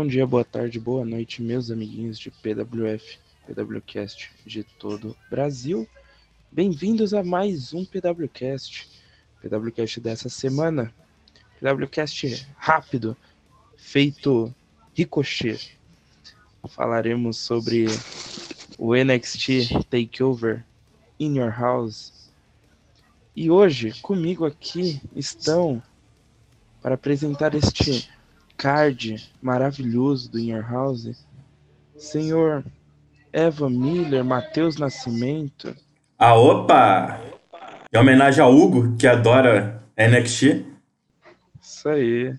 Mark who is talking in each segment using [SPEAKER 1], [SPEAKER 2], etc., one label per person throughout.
[SPEAKER 1] Bom dia, boa tarde, boa noite, meus amiguinhos de PWF, PWCast de todo o Brasil. Bem-vindos a mais um PWCast, PWCast dessa semana. PWCast rápido, feito ricochet. Falaremos sobre o NXT Takeover in Your House. E hoje, comigo aqui estão para apresentar este card maravilhoso do In Your House, senhor Eva Miller, Matheus Nascimento.
[SPEAKER 2] Ah, opa! Em homenagem ao Hugo, que adora NXT.
[SPEAKER 1] Isso aí.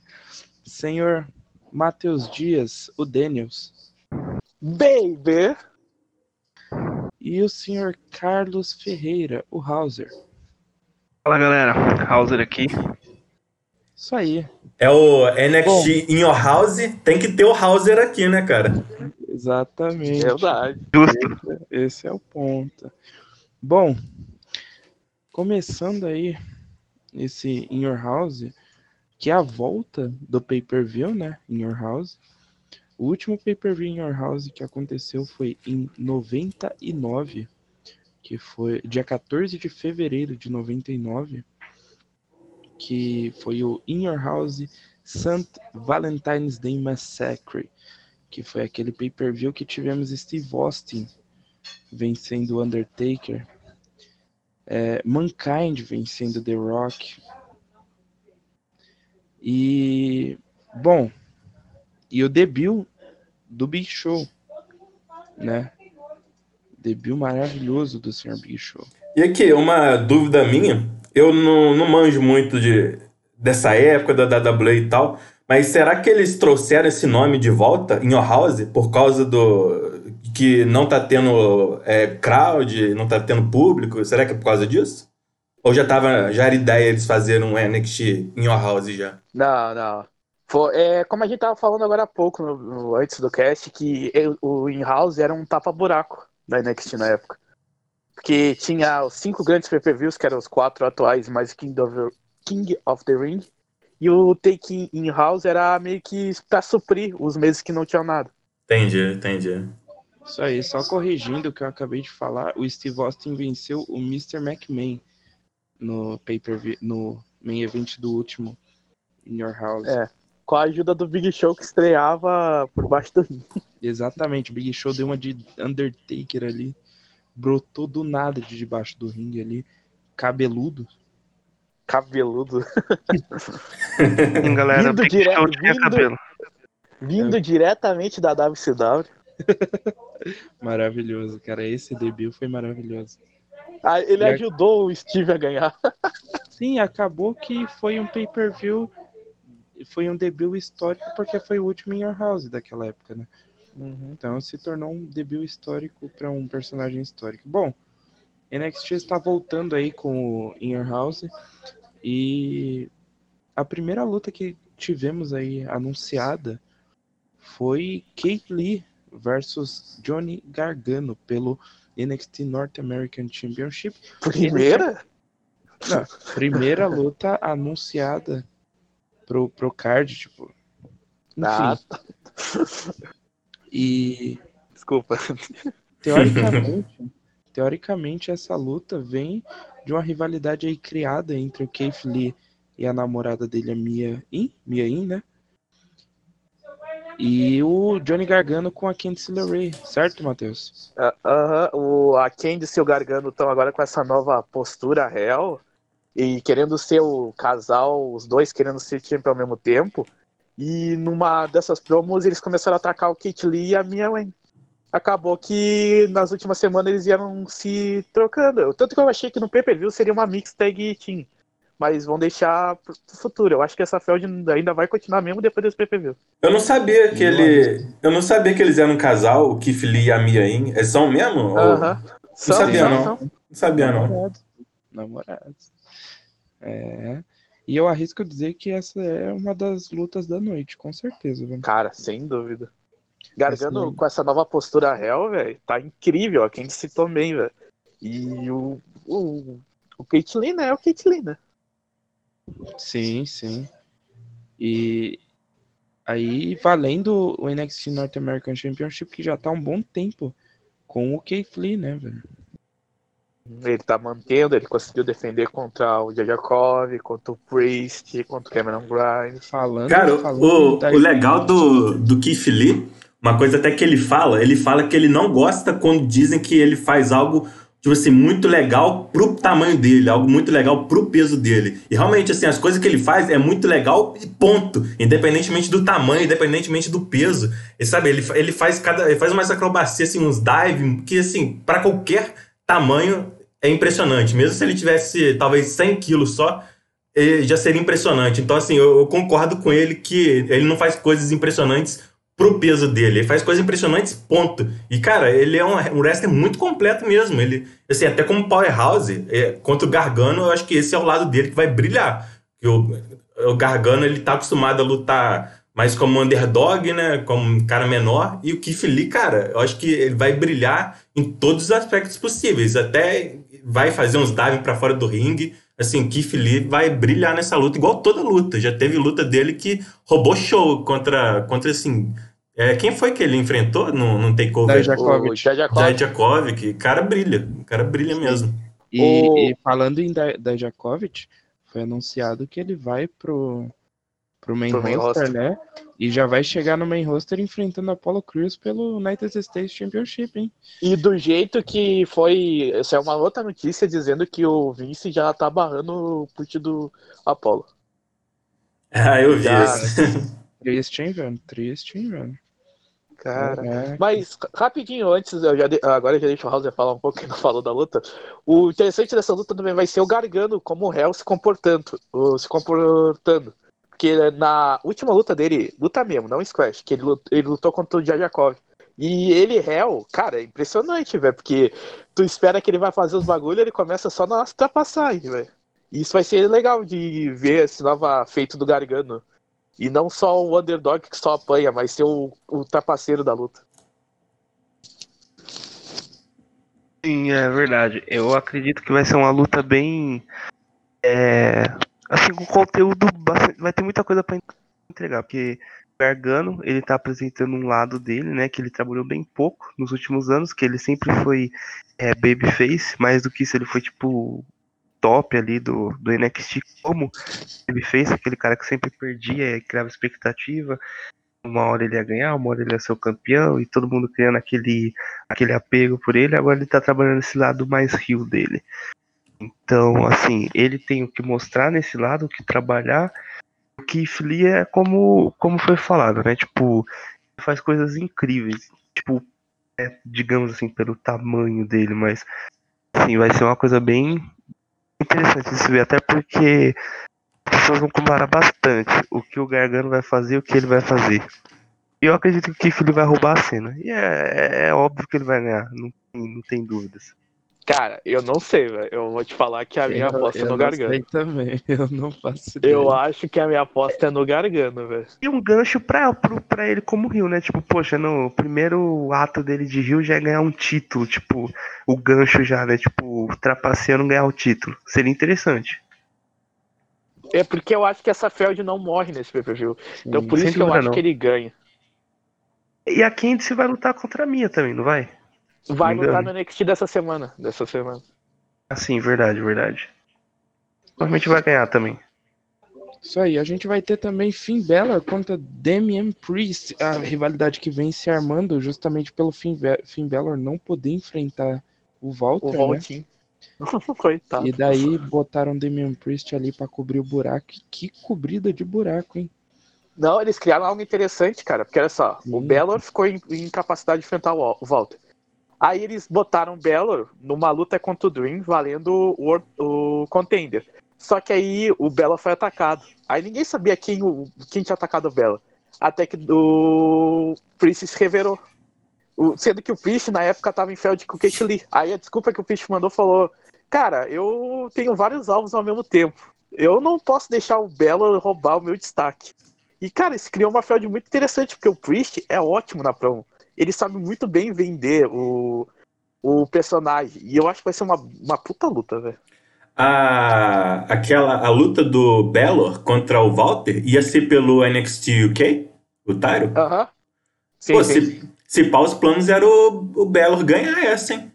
[SPEAKER 1] Senhor Matheus Dias, o Daniels.
[SPEAKER 3] Baby!
[SPEAKER 1] E o senhor Carlos Ferreira, o Hauser.
[SPEAKER 4] Fala galera, Hauser aqui.
[SPEAKER 1] Isso aí.
[SPEAKER 2] É o NXT in your house, tem que ter o Hauser aqui, né, cara?
[SPEAKER 1] Exatamente.
[SPEAKER 3] Verdade.
[SPEAKER 4] Justo.
[SPEAKER 1] Esse é o ponto. Bom, começando aí esse In Your House, que é a volta do pay-per-view, né? In Your House. O último pay-per-view In Your House que aconteceu foi em 99, que foi dia 14 de fevereiro de 99, que foi o In Your House St. Valentine's Day Massacre, que foi aquele pay-per-view que tivemos Steve Austin vencendo Undertaker, é, Mankind vencendo The Rock. E, bom, e o debut do Big Show, né? Debut maravilhoso do Sr. Big Show.
[SPEAKER 2] E aqui, uma dúvida minha, eu não, não manjo muito de, dessa época da WWE e tal, mas será que eles trouxeram esse nome de volta em Your House por causa do que não tá tendo é, crowd, não tá tendo público? Será que é por causa disso? Ou já tava, já era ideia eles fazerem um NXT em Your House já?
[SPEAKER 3] Não, não. É, como a gente tava falando agora há pouco, no- no- antes do cast, que eu- o In-House era um tapa-buraco da NXT na época. Porque tinha os cinco grandes pay-per-views, que eram os quatro atuais, mais King of, King of the Ring. E o Take In-House era meio que pra suprir os meses que não tinham nada.
[SPEAKER 2] Entendi, entendi.
[SPEAKER 1] Isso aí, só corrigindo o que eu acabei de falar, o Steve Austin venceu o Mr. McMahon no pay-per-view, no main event do último In Your House.
[SPEAKER 3] É. Com a ajuda do Big Show que estreava por baixo do ringue.
[SPEAKER 1] Exatamente, o Big Show deu uma de Undertaker ali, brotou do nada de debaixo do ringue ali, cabeludo.
[SPEAKER 3] Cabeludo.
[SPEAKER 4] Sim, galera,
[SPEAKER 3] Vindo
[SPEAKER 4] tinha
[SPEAKER 3] vindo-
[SPEAKER 4] cabelo.
[SPEAKER 3] Vindo diretamente da WCW.
[SPEAKER 1] Maravilhoso, cara. Esse debut foi maravilhoso.
[SPEAKER 3] Ah, Ele
[SPEAKER 1] E a-
[SPEAKER 3] ajudou o Steve a ganhar.
[SPEAKER 1] Sim, acabou que foi um pay-per-view, foi um debut histórico porque foi o último In Your House daquela época, né? Então se tornou um debut histórico para um personagem histórico. Bom, NXT está voltando aí com o In Your House e a primeira luta que tivemos aí anunciada foi Kate Lee versus Johnny Gargano pelo NXT North American Championship.
[SPEAKER 3] Primeira?
[SPEAKER 1] Não, primeira luta anunciada pro, pro card, tipo. Enfim.
[SPEAKER 3] Ah,
[SPEAKER 1] E
[SPEAKER 3] desculpa.
[SPEAKER 1] teoricamente, teoricamente essa luta vem de uma rivalidade aí criada entre o Keith Lee e a namorada dele, a Mia In, Mia In, né? E o Johnny Gargano com a Candice LeRae, certo, Matheus?
[SPEAKER 3] Ah, Aham, o, a Candice e o Gargano estão agora com essa nova postura real e querendo ser o casal, os dois querendo ser champion ao mesmo tempo. E numa dessas promos eles começaram a atacar o Kate Lee e a Mia Wayne. Acabou que nas últimas semanas eles iam se trocando. Tanto que eu achei que no pay-per-view seria uma mix tag team. Mas vão deixar pro futuro. Eu acho que essa feud ainda vai continuar mesmo depois desse pay-per-view.
[SPEAKER 2] Eu não sabia que ele. Eu não sabia que eles eram um casal, o Keith Lee e a Mia In. Eles são mesmo? Ou-
[SPEAKER 3] Aham.
[SPEAKER 2] Sabia,
[SPEAKER 3] são,
[SPEAKER 2] não.
[SPEAKER 3] são.
[SPEAKER 2] Não sabia, não.
[SPEAKER 1] Namorados. Namorados. É. E eu arrisco dizer que essa é uma das lutas da noite, com certeza. Velho.
[SPEAKER 3] Cara, sem dúvida. Gargano
[SPEAKER 1] Esse-
[SPEAKER 3] com essa nova postura real, velho, tá incrível. A quem citou bem, velho. E o, o, o Caitlyn né, é o Caitlyn, né?
[SPEAKER 1] Sim, sim. E Aí valendo o NXT North American Championship, que já tá há um bom tempo com o Keith Lee, né, velho?
[SPEAKER 3] Ele tá mantendo, ele conseguiu defender contra o Jajakov, contra o Priest, contra o Cameron Grimes.
[SPEAKER 1] Falando,
[SPEAKER 2] Cara,
[SPEAKER 1] falando
[SPEAKER 2] o, o legal do, do Keith Lee, uma coisa até que ele fala, ele fala que ele não gosta quando dizem que ele faz algo, tipo assim, muito legal pro tamanho dele, algo muito legal pro peso dele. E realmente, assim, as coisas que ele faz é muito legal e ponto. Independentemente do tamanho, independentemente do peso. E sabe, ele, ele faz cada. Ele faz umas acrobacias, assim, uns dive, que assim, para qualquer tamanho é impressionante. Mesmo se ele tivesse talvez 100 quilos só, já seria impressionante. Então, assim, eu, eu concordo com ele que ele não faz coisas impressionantes pro peso dele. Ele faz coisas impressionantes, ponto. E, cara, ele é um, um wrestler muito completo mesmo. Ele, assim, até como powerhouse, é, contra o Gargano, eu acho que esse é o lado dele que vai brilhar. O, o Gargano, ele tá acostumado a lutar mais como underdog, né? Como um cara menor. E o Keith Lee, cara, eu acho que ele vai brilhar em todos os aspectos possíveis. Até vai fazer uns dive pra fora do ringue. Assim, Keith Lee vai brilhar nessa luta, igual toda luta. Já teve luta dele que roubou show contra, contra assim... é, quem foi que ele enfrentou no, no Takeover?
[SPEAKER 1] Da Jakovic.
[SPEAKER 3] O Jajakov.
[SPEAKER 2] Jajakovic. O cara brilha. O cara brilha mesmo.
[SPEAKER 1] E,
[SPEAKER 3] O-
[SPEAKER 1] e falando em da, Dajakovic, foi anunciado que ele vai pro, pro main,
[SPEAKER 3] Pro main
[SPEAKER 1] roster,
[SPEAKER 3] roster.
[SPEAKER 1] né? E já vai chegar no main roster enfrentando a Apollo Crews pelo United States Championship, hein?
[SPEAKER 3] E do jeito que foi. Isso é uma outra notícia dizendo que o Vince já tá barrando o put do Apollo.
[SPEAKER 2] Ah, eu vi
[SPEAKER 3] Já-
[SPEAKER 2] isso.
[SPEAKER 1] Triste, hein, velho? Triste, hein, velho?
[SPEAKER 3] Cara.
[SPEAKER 1] É,
[SPEAKER 3] Mas, rapidinho, antes, eu já de- agora eu já deixo o Hauser falar um pouco que não falou da luta. O interessante dessa luta também vai ser o Gargano como réu se comportando. o- Se comportando. Porque na última luta dele, luta mesmo, não squash, que ele lutou, ele lutou contra o Jajakov. E ele réu, cara, é impressionante, velho, porque tu espera que ele vai fazer os bagulhos ele começa só nas ultrapassagens, velho. Isso vai ser legal de ver esse novo feito do Gargano. E não só o underdog que só apanha, mas ser o, o trapaceiro da luta.
[SPEAKER 4] Sim, é verdade. Eu acredito que vai ser uma luta bem. É, assim, com conteúdo bastante. Vai ter muita coisa pra entregar, porque o ele tá apresentando um lado dele, né? Que ele trabalhou bem pouco nos últimos anos, que ele sempre foi é, babyface, mais do que isso, ele foi tipo top ali do, do NXT como babyface, aquele cara que sempre perdia e criava expectativa. Uma hora ele ia ganhar, uma hora ele ia ser o campeão, e todo mundo criando aquele aquele apego por ele, agora ele tá trabalhando esse lado mais rio dele. Então, assim, ele tem o que mostrar nesse lado, o que trabalhar. O Keith Lee é como, como foi falado, né? Tipo, faz coisas incríveis. Tipo, é, digamos assim, pelo tamanho dele, mas assim, vai ser uma coisa bem interessante de se ver, até porque as pessoas vão comparar bastante o que o Gargano vai fazer e o que ele vai fazer. E eu acredito que o Lee vai roubar a cena. E é, é- é óbvio que ele vai ganhar, não, não tem dúvidas.
[SPEAKER 3] Cara, eu não sei, velho. Eu vou te falar que a minha
[SPEAKER 1] eu,
[SPEAKER 3] aposta é
[SPEAKER 1] eu
[SPEAKER 3] no
[SPEAKER 1] não
[SPEAKER 3] Gargano.
[SPEAKER 1] sei também, eu não faço ideia.
[SPEAKER 3] Eu acho que a minha aposta é no Gargano, velho.
[SPEAKER 4] E um gancho pra, pro- pra ele como Rio, né? Tipo, poxa, no primeiro ato dele de Rio já é ganhar um título, tipo, o gancho já, né? Tipo, trapaceando ganhar o título. Seria interessante.
[SPEAKER 3] É porque eu acho que essa Feld não morre nesse pay-per-view. Então
[SPEAKER 1] Sim.
[SPEAKER 3] por
[SPEAKER 4] sem
[SPEAKER 3] isso que eu acho
[SPEAKER 4] não.
[SPEAKER 3] que ele ganha.
[SPEAKER 4] E a Candice vai lutar contra a minha também, não vai?
[SPEAKER 3] Vai lutar no NXT dessa semana. Dessa semana.
[SPEAKER 4] Assim, verdade, verdade. Provavelmente vai ganhar também.
[SPEAKER 1] Isso aí, a gente vai ter também Finn Balor contra Damian Priest, a rivalidade que vem se armando justamente pelo Finn, Finn Balor não poder enfrentar o Walter,
[SPEAKER 3] O
[SPEAKER 1] né?
[SPEAKER 3] Voltinho. Coitado.
[SPEAKER 1] E daí botaram Damian Priest ali pra cobrir o buraco. Que cobrida de buraco, hein?
[SPEAKER 3] Não, eles criaram algo interessante, cara. Porque olha só, o
[SPEAKER 1] Sim.
[SPEAKER 3] Bellor ficou em, em capacidade de enfrentar o o Walter. Aí eles botaram o Bellor numa luta contra o Dream, valendo o, o Contender. Só que aí o Bellor foi atacado. Aí ninguém sabia quem, o, quem tinha atacado o Bellor. Até que o Priest se revelou. O- sendo que o Priest na época tava em feld com o Kate Lee. Aí a desculpa que o Priest mandou falou: Cara, eu tenho vários alvos ao mesmo tempo. Eu não posso deixar o Bellor roubar o meu destaque. E, cara, isso criou uma feud muito interessante, porque o Priest é ótimo na promo. Ele sabe muito bem vender o, o personagem. E eu acho que vai ser uma, uma puta luta, velho.
[SPEAKER 2] A, aquela, a luta do Belor contra o Walter ia ser pelo NXT UK? O Tyro?
[SPEAKER 3] Aham. Sim,
[SPEAKER 2] Pô,
[SPEAKER 3] sim.
[SPEAKER 2] se, se pá, os planos eram o, o Belor ganhar essa, hein?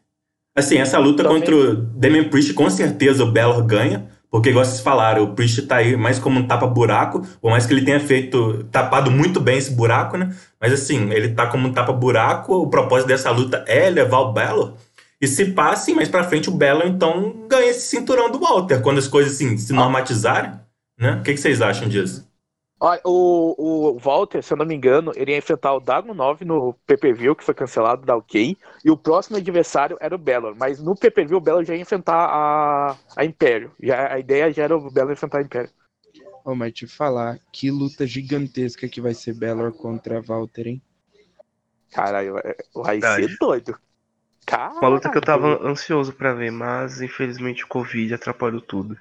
[SPEAKER 2] Assim, essa luta
[SPEAKER 3] Também.
[SPEAKER 2] contra o Damian Priest, com certeza o Belor ganha. Porque, igual vocês falaram, o Priest tá aí mais como um tapa-buraco, por mais que ele tenha feito, tapado muito bem esse buraco, né? Mas assim, ele tá como um tapa-buraco, o propósito dessa luta é levar o Belor. E se passe, mais pra frente, o Belor, então, ganha esse cinturão do Walter, quando as coisas, assim, se normatizarem, né? O que, que vocês acham disso?
[SPEAKER 3] Olha, o, o Walter, se eu não me engano, ele ia enfrentar o Dagon 9 no PPV, que foi cancelado da OK, e o próximo adversário era o Belor, mas no PPV o Belor já ia enfrentar a, a Império. Já, a ideia já era o Belor enfrentar a Império.
[SPEAKER 1] Ô, mas te falar, que luta gigantesca que vai ser Belor contra Walter, hein?
[SPEAKER 3] Caralho, vai- vai
[SPEAKER 4] Verdade.
[SPEAKER 3] ser doido. Caralho.
[SPEAKER 4] Uma luta que eu tava ansioso pra ver, mas infelizmente o Covid atrapalhou tudo.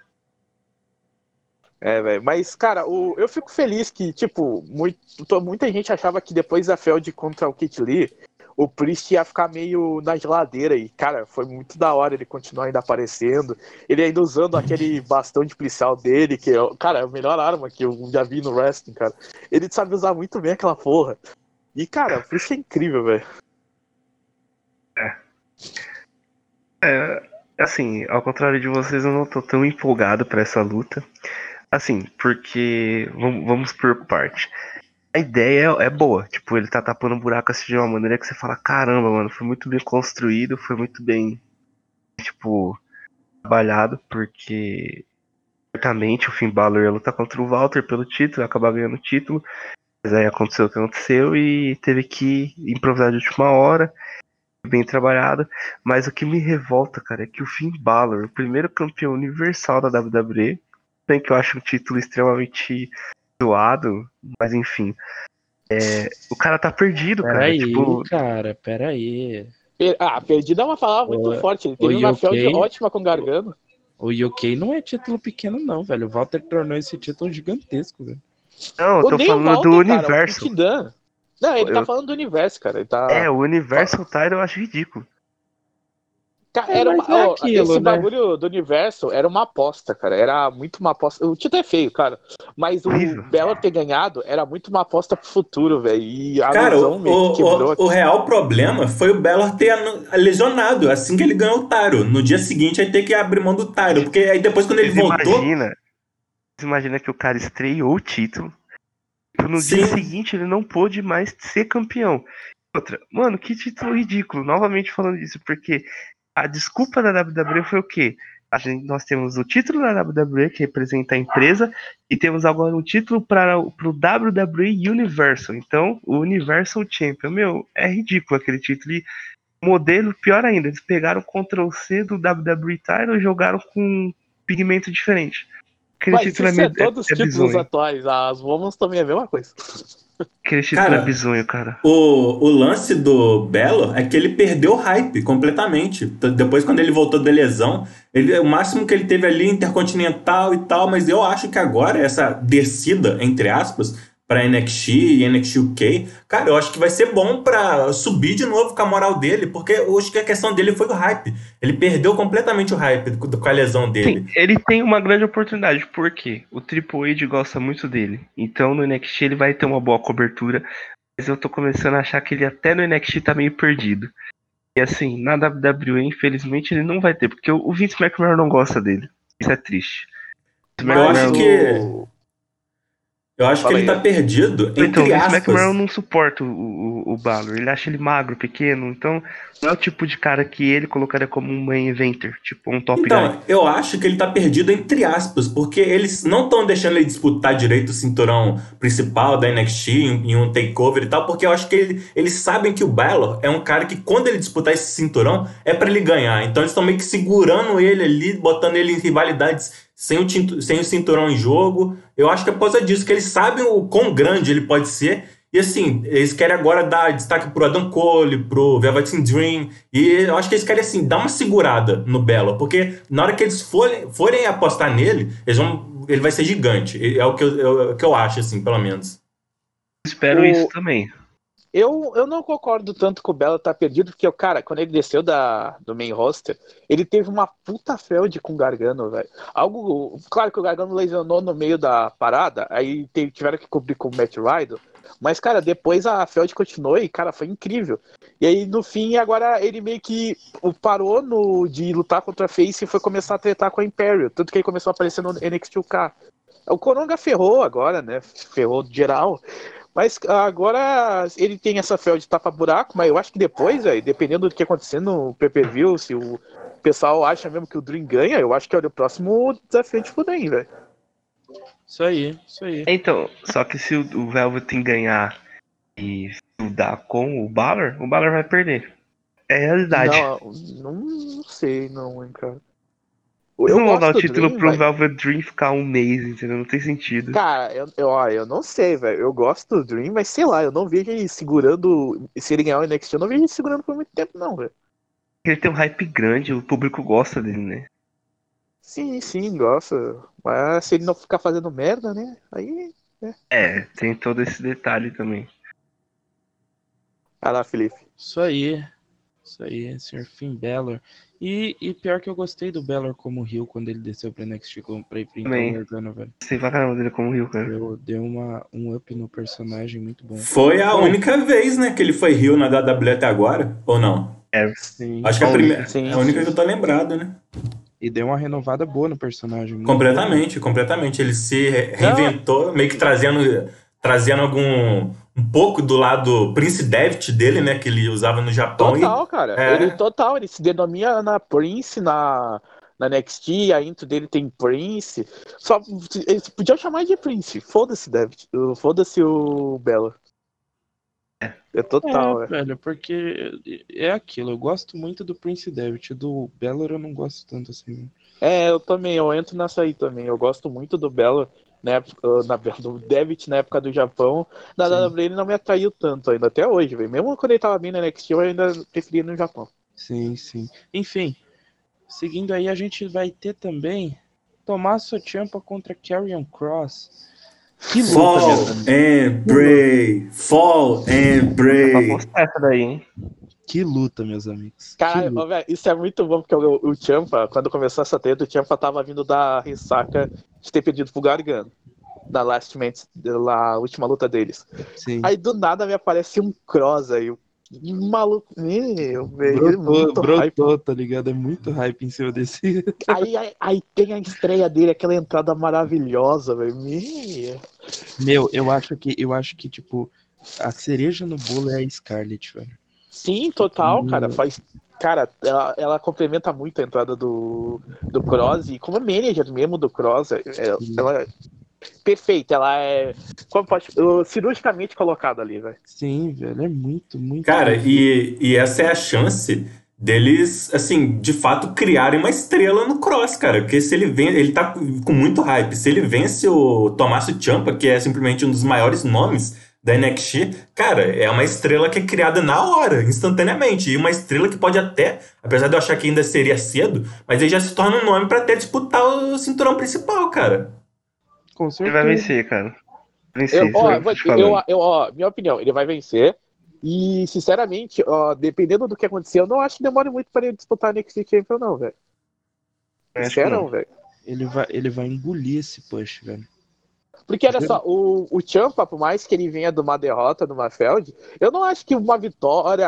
[SPEAKER 3] É, velho. Mas, cara, o, eu fico feliz que, tipo, muito, to- muita gente achava que depois da Feld contra o Kit Lee, o Priest ia ficar meio na geladeira. E, cara, foi muito da hora ele continuar ainda aparecendo. Ele ainda usando aquele bastão de policial dele, que, é, cara, é a melhor arma que eu já vi no wrestling, cara. Ele sabe usar muito bem aquela porra. E, cara, o Priest é incrível, velho.
[SPEAKER 4] É, assim, ao contrário de vocês, eu não tô tão empolgado pra essa luta. Assim, porque. Vamos, por parte. A ideia é, é boa. Tipo, ele tá tapando um buraco assim de uma maneira que você fala: caramba, mano, foi muito bem construído, foi muito bem. Tipo, trabalhado, porque. Certamente o Finn Balor ia lutar contra o Walter pelo título, ia acabar ganhando o título. Mas aí aconteceu o que aconteceu e teve que improvisar de última hora. Bem trabalhado. Mas o que me revolta, cara, é que o Finn Balor, o primeiro campeão universal da WWE, bem que eu acho um título extremamente zoado, mas enfim. é, o cara tá perdido, cara.
[SPEAKER 1] Peraí,
[SPEAKER 4] Tipo,
[SPEAKER 1] cara, peraí.
[SPEAKER 3] Per- Ah, perdido é uma palavra muito
[SPEAKER 1] O-
[SPEAKER 3] forte. Ele
[SPEAKER 1] o
[SPEAKER 3] teve uma
[SPEAKER 1] UK
[SPEAKER 3] Feld ótima com o Gargano.
[SPEAKER 1] O UK não é título pequeno, não, velho. O Walter tornou esse título gigantesco, velho.
[SPEAKER 4] não, eu tô
[SPEAKER 3] nem o
[SPEAKER 4] falando
[SPEAKER 3] Walter,
[SPEAKER 4] do
[SPEAKER 3] cara, o
[SPEAKER 4] universo.
[SPEAKER 3] Não, ele
[SPEAKER 4] Eu-
[SPEAKER 3] tá falando do universo, cara. Ele tá...
[SPEAKER 4] É, o Universal Title eu acho ridículo.
[SPEAKER 3] Ca-
[SPEAKER 1] É,
[SPEAKER 3] era uma,
[SPEAKER 1] é
[SPEAKER 3] ó,
[SPEAKER 1] aquilo,
[SPEAKER 3] esse
[SPEAKER 1] né?
[SPEAKER 3] bagulho do universo era uma aposta, cara. Era muito uma aposta. O título é feio, cara. Mas o Bela ter ganhado era muito uma aposta pro futuro, velho. E a
[SPEAKER 2] Cara, o,
[SPEAKER 3] meio que quebrou.
[SPEAKER 2] o, o real problema foi o Belor ter lesionado assim que ele ganhou o Tyro. No dia seguinte, aí ter que abrir mão do Tyro. Porque aí depois, quando ele
[SPEAKER 4] Você
[SPEAKER 2] voltou.
[SPEAKER 4] imagina, você imagina que o cara estreou o título. e No dia
[SPEAKER 2] Sim.
[SPEAKER 4] seguinte ele não pôde mais ser campeão. Outra, mano, que título ridículo. Novamente falando disso, porque a desculpa da WWE foi o quê? A gente, nós temos o título da WWE, que representa a empresa, e temos agora um título para o WWE Universal. Então, o Universal Champion. Meu, é ridículo aquele título. E modelo, pior ainda, eles pegaram o Ctrl C do WWE Title e jogaram com um pigmento diferente. Aquele
[SPEAKER 3] Mas
[SPEAKER 4] título
[SPEAKER 3] isso
[SPEAKER 4] é,
[SPEAKER 3] é todos os
[SPEAKER 4] é,
[SPEAKER 3] títulos
[SPEAKER 4] bizonho.
[SPEAKER 3] atuais. As Women's também é a mesma coisa.
[SPEAKER 4] Aquele título
[SPEAKER 2] Cara,
[SPEAKER 4] é bizonho, cara.
[SPEAKER 2] O, o lance do Belor é que ele perdeu o hype completamente. Depois, quando ele voltou da lesão, ele, o máximo que ele teve ali intercontinental e tal, mas eu acho que agora essa descida, entre aspas, pra NXT e NXT UK, cara, eu acho que vai ser bom pra subir de novo com a moral dele, porque eu acho que a questão dele foi o hype. Ele perdeu completamente o hype com com a lesão dele.
[SPEAKER 4] Sim, ele tem uma grande oportunidade, porque o Triple H gosta muito dele. Então no NXT ele vai ter uma boa cobertura. Mas eu tô começando a achar que ele até no NXT tá meio perdido. E assim, na WWE, infelizmente, ele não vai ter, porque o Vince McMahon não gosta dele. Isso é triste.
[SPEAKER 2] Eu acho que- Eu acho
[SPEAKER 3] Fala
[SPEAKER 2] que ele
[SPEAKER 3] aí.
[SPEAKER 2] tá perdido,
[SPEAKER 4] Então,
[SPEAKER 2] entre
[SPEAKER 4] o Vince
[SPEAKER 2] aspas.
[SPEAKER 4] McMahon não suporta o, o, o Balor. Ele acha ele magro, pequeno. Então, não é o tipo de cara que ele colocaria como um main eventer, tipo um top guy.
[SPEAKER 2] Então, eu acho que ele tá perdido entre aspas, porque eles não estão deixando ele disputar direito o cinturão principal da NXT em, em um takeover e tal, porque eu acho que ele- eles sabem que o Balor é um cara que quando ele disputar esse cinturão é pra ele ganhar. Então eles estão meio que segurando ele ali, botando ele em rivalidades sem o, tintu- sem o cinturão em jogo. Eu acho que é por causa disso, que eles sabem o quão grande ele pode ser. E assim, eles querem agora dar destaque pro Adam Cole, pro Velveteen Dream. E eu acho que eles querem, assim, dar uma segurada no Belo. Porque na hora que eles forem, forem apostar nele, eles vão, ele vai ser gigante. É o que eu, é o que eu acho, assim, pelo menos.
[SPEAKER 4] Espero
[SPEAKER 3] O-
[SPEAKER 4] isso também.
[SPEAKER 3] Eu, eu não concordo tanto com o Bela tá perdido, porque o cara, quando ele desceu da, do main roster, ele teve uma puta feld com o Gargano, velho. Algo. Claro que o Gargano lesionou no meio da parada, aí tiveram que cobrir com o Matt Riddle. Mas, cara, depois a Feld continuou e, cara, foi incrível. E aí, no fim, agora ele meio que parou no, de lutar contra a Face e foi começar a tretar com a Imperial. Tanto que ele começou a aparecer no NXT UK. O Coronga ferrou agora, né? Ferrou geral. Mas agora ele tem essa fel de tapa-buraco, mas eu acho que depois, véio, dependendo do que acontecer no PPV, se o pessoal acha mesmo que o Dream ganha, eu acho que é o próximo desafio de Fuden, velho.
[SPEAKER 1] Isso aí, isso aí.
[SPEAKER 4] Então, só que se o Velveteen ganhar e dar com o Balor, o Balor vai perder. É a realidade.
[SPEAKER 3] Não, não sei não, hein, cara.
[SPEAKER 4] Eu não vou dar o título Dream, pro mas... Velvet Dream ficar um mês, entendeu? Não tem sentido.
[SPEAKER 3] Cara, eu, eu, eu não sei, velho. Eu gosto do Dream, mas sei lá, eu não vejo ele segurando. Se ele ganhar o NXT, eu não vejo ele segurando por muito tempo, não, velho.
[SPEAKER 4] Ele tem um hype grande, o público gosta dele, né?
[SPEAKER 3] Sim, sim, gosta. Mas se ele não ficar fazendo merda, né? Aí.
[SPEAKER 4] É, é tem todo esse detalhe também.
[SPEAKER 3] Vai lá, Felipe.
[SPEAKER 1] Isso aí. Isso aí, Sr. Finn Balor. E, e pior que eu gostei do Balor como Rio quando ele desceu pra NXT pra enfrentar o Gargano, velho.
[SPEAKER 4] Sei pra caramba dele como Rio, cara.
[SPEAKER 1] Eu dei uma, um up no personagem muito bom.
[SPEAKER 2] Foi a única vez, né, que ele foi Rio na WWE até agora, ou não?
[SPEAKER 4] É, sim.
[SPEAKER 2] Acho que é a, primeira, sim, a única sim. que eu tô lembrado, né?
[SPEAKER 1] E deu uma renovada boa no personagem.
[SPEAKER 2] Completamente, completamente. Ele se reinventou, meio que trazendo, trazendo algum um pouco do lado Prince Devitt dele, né? Que ele usava no Japão.
[SPEAKER 3] Total, e, cara. É... Ele total, ele se denomina na Prince, na, na NXT, a intro dele tem Prince. Só, eles podiam chamar de Prince. Foda-se, Devitt. Foda-se o Bella.
[SPEAKER 1] É, é total, é, velho, porque é aquilo, eu gosto muito do Prince Devitt, do Bella eu não gosto tanto assim.
[SPEAKER 3] É, eu também, eu entro nessa aí também, eu gosto muito do Bella na época, na, do Devitt na época do Japão, na WWE ele não me atraiu tanto ainda, até hoje, velho. Mesmo quando ele tava bem na NXT, eu ainda preferia no Japão.
[SPEAKER 1] Sim, sim. Enfim, seguindo aí, a gente vai ter também Tommaso Ciampa contra Karrion Cross.
[SPEAKER 2] Que luta, Fall and Bray! Fall and Bray!
[SPEAKER 4] Essa daí, hein?
[SPEAKER 1] Que luta, meus amigos.
[SPEAKER 3] Cara, isso é muito bom, porque o, o Champa, quando começou essa treta, o Champa tava vindo da ressaca de ter pedido pro Gargano. Da Last Match, da última luta deles. Sim. Aí do nada me aparece um Cross aí. Um maluco. Meu, velho.
[SPEAKER 1] Brotou, brotou tá ligado? É muito hype em cima desse.
[SPEAKER 3] Aí, aí, aí tem a estreia dele, aquela entrada maravilhosa, velho. Meu.
[SPEAKER 1] Meu, eu acho que, eu acho que, tipo, a cereja no bolo é a Scarlett, velho.
[SPEAKER 3] Sim, total, hum. cara. Faz. Cara, ela, ela, complementa muito a entrada do, do Cross e como manager mesmo do Cross, é, é ela é perfeita, ela é como pode, cirurgicamente colocada ali, velho.
[SPEAKER 1] Sim, velho, é muito, muito.
[SPEAKER 2] Cara, e, e essa é a chance deles, assim, de fato criarem uma estrela no Cross, cara. Porque se ele vem, ele tá com muito hype. Se ele vence o Tommaso Ciampa, que é simplesmente um dos maiores nomes da NXT, cara, é uma estrela que é criada na hora, instantaneamente. E uma estrela que pode até, apesar de eu achar que ainda seria cedo, mas ele já se torna um nome para até disputar o cinturão principal, cara.
[SPEAKER 4] Com certeza. Ele vai vencer, cara. Vencer,
[SPEAKER 3] eu, ó, eu, eu, ó, minha opinião, ele vai vencer. E, sinceramente, ó, dependendo do que acontecer, eu não acho que demore muito para ele disputar a NXT Champion, não, velho. Sincero, velho.
[SPEAKER 1] Ele vai, ele vai engolir esse push, velho.
[SPEAKER 3] Porque olha só, o, o Champa, por mais que ele venha de uma derrota no Mafeld, eu não acho que uma vitória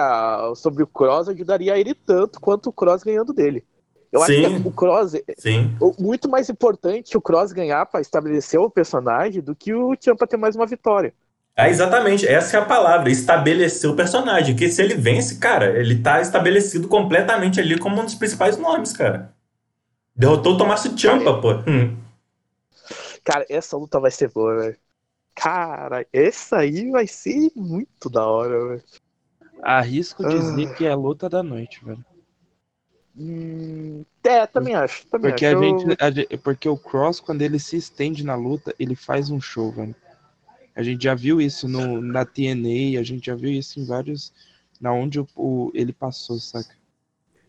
[SPEAKER 3] sobre o Cross ajudaria ele tanto quanto o Cross ganhando dele. Eu Sim. acho que o Cross
[SPEAKER 2] Sim.
[SPEAKER 3] muito mais importante o Cross ganhar para estabelecer o personagem do que o Champa ter mais uma vitória.
[SPEAKER 2] É exatamente, essa é a palavra, estabelecer o personagem. Que se ele vence, cara, ele tá estabelecido completamente ali como um dos principais nomes, cara. Derrotou o Tommaso Ciampa, pô. Hum.
[SPEAKER 3] Cara, essa luta vai ser boa, velho. Cara, essa aí vai ser muito da hora, velho.
[SPEAKER 1] Arrisco dizer ah. que é a luta da noite, velho.
[SPEAKER 3] Hum, é, também acho. Também
[SPEAKER 1] porque,
[SPEAKER 3] acho.
[SPEAKER 1] A gente, a gente, porque o Cross, quando ele se estende na luta, ele faz um show, velho. A gente já viu isso no, na TNA, a gente já viu isso em vários. Na onde o, o ele passou, saca?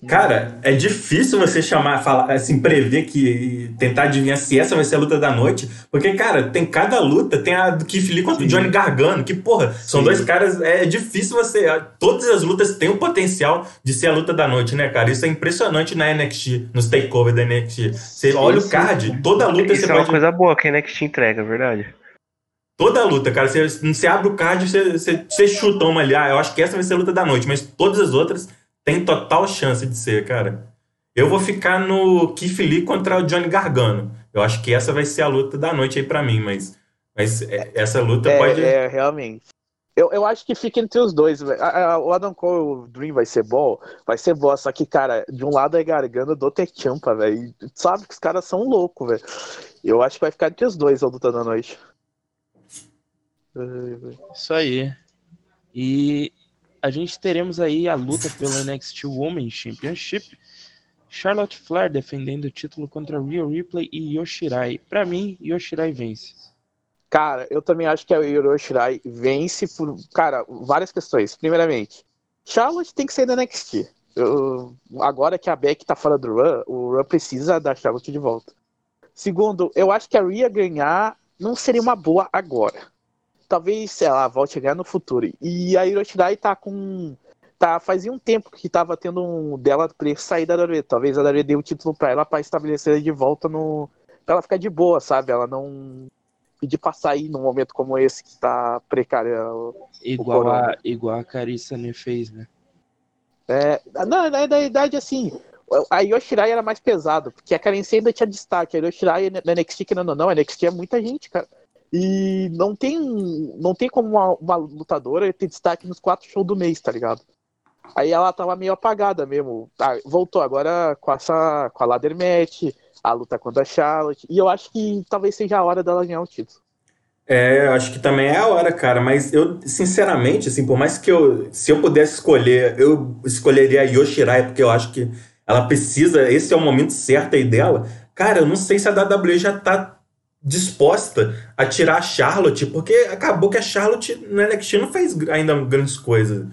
[SPEAKER 2] Cara, é difícil você chamar, falar, assim, prever que. tentar adivinhar se essa vai ser a luta da noite. Porque, cara, tem cada luta, tem a do Keith Lee contra o Johnny Gargano, que, porra, Sim. são dois caras. É difícil você. Todas as lutas têm o potencial de ser a luta da noite, né, cara? Isso é impressionante na NXT, nos takeover da NXT. Você olha o card, toda luta
[SPEAKER 4] Isso
[SPEAKER 2] você
[SPEAKER 4] é
[SPEAKER 2] pode.
[SPEAKER 4] uma coisa boa que a NXT entrega, é verdade.
[SPEAKER 2] Toda luta, cara. Você, você abre o card, você, você, você chuta uma ali. Ah, eu acho que essa vai ser a luta da noite, mas todas as outras têm total chance de ser, cara. Eu vou ficar no Keith Lee contra o Johnny Gargano. Eu acho que essa vai ser a luta da noite aí para mim, mas, mas é, essa luta
[SPEAKER 3] é,
[SPEAKER 2] pode.
[SPEAKER 3] É, realmente. Eu, eu acho que fica entre os dois. O Adam Cole o Dream vai ser bom, vai ser bom. Só que, cara, de um lado é Gargano, do outro é Champa, velho. Sabe que os caras são loucos, velho. Eu acho que vai ficar entre os dois a luta da noite.
[SPEAKER 1] Isso aí. E a gente teremos aí a luta pelo NXT Women's Championship. Charlotte Flair defendendo o título contra Rhea Ripley e Yoshirai. Para mim, Yoshirai vence.
[SPEAKER 3] Cara, eu também acho que a Yoshirai vence por, cara, várias questões. Primeiramente, Charlotte tem que sair da NXT. Eu, agora que a Beck tá fora do Run, o Run precisa da Charlotte de volta. Segundo, eu acho que a Rhea ganhar não seria uma boa agora talvez, sei lá, volte a ganhar no futuro. E a Hiroshirai tá com. Tá, fazia um tempo que tava tendo um dela pra sair da WWE. Talvez a WWE dê o título pra ela pra estabelecer de volta no. pra ela ficar de boa, sabe? Ela não pedir pra sair num momento como esse que tá precário.
[SPEAKER 1] Igual, a, igual a Carissa ne fez, né?
[SPEAKER 3] É, na, na, na verdade, assim, a Yoshirai era mais pesado, porque a Karen ainda tinha destaque. A Yoshirai na NXT, querendo ou não, a NXT é muita gente, cara. E não tem, não tem como uma, uma lutadora ter destaque nos quatro shows do mês, tá ligado? Aí ela tava meio apagada mesmo. Ah, voltou agora com essa com a ladder match, a luta contra a Charlotte. E eu acho que talvez seja a hora dela ganhar o título.
[SPEAKER 2] É, eu acho que também é a hora, cara. Mas eu, sinceramente, assim, por mais que eu. Se eu pudesse escolher, eu escolheria a Yoshirai, porque eu acho que ela precisa. Esse é o momento certo aí dela. Cara, eu não sei se a WWE já tá disposta a tirar a Charlotte, porque acabou que a Charlotte no NXT não fez ainda grandes coisas.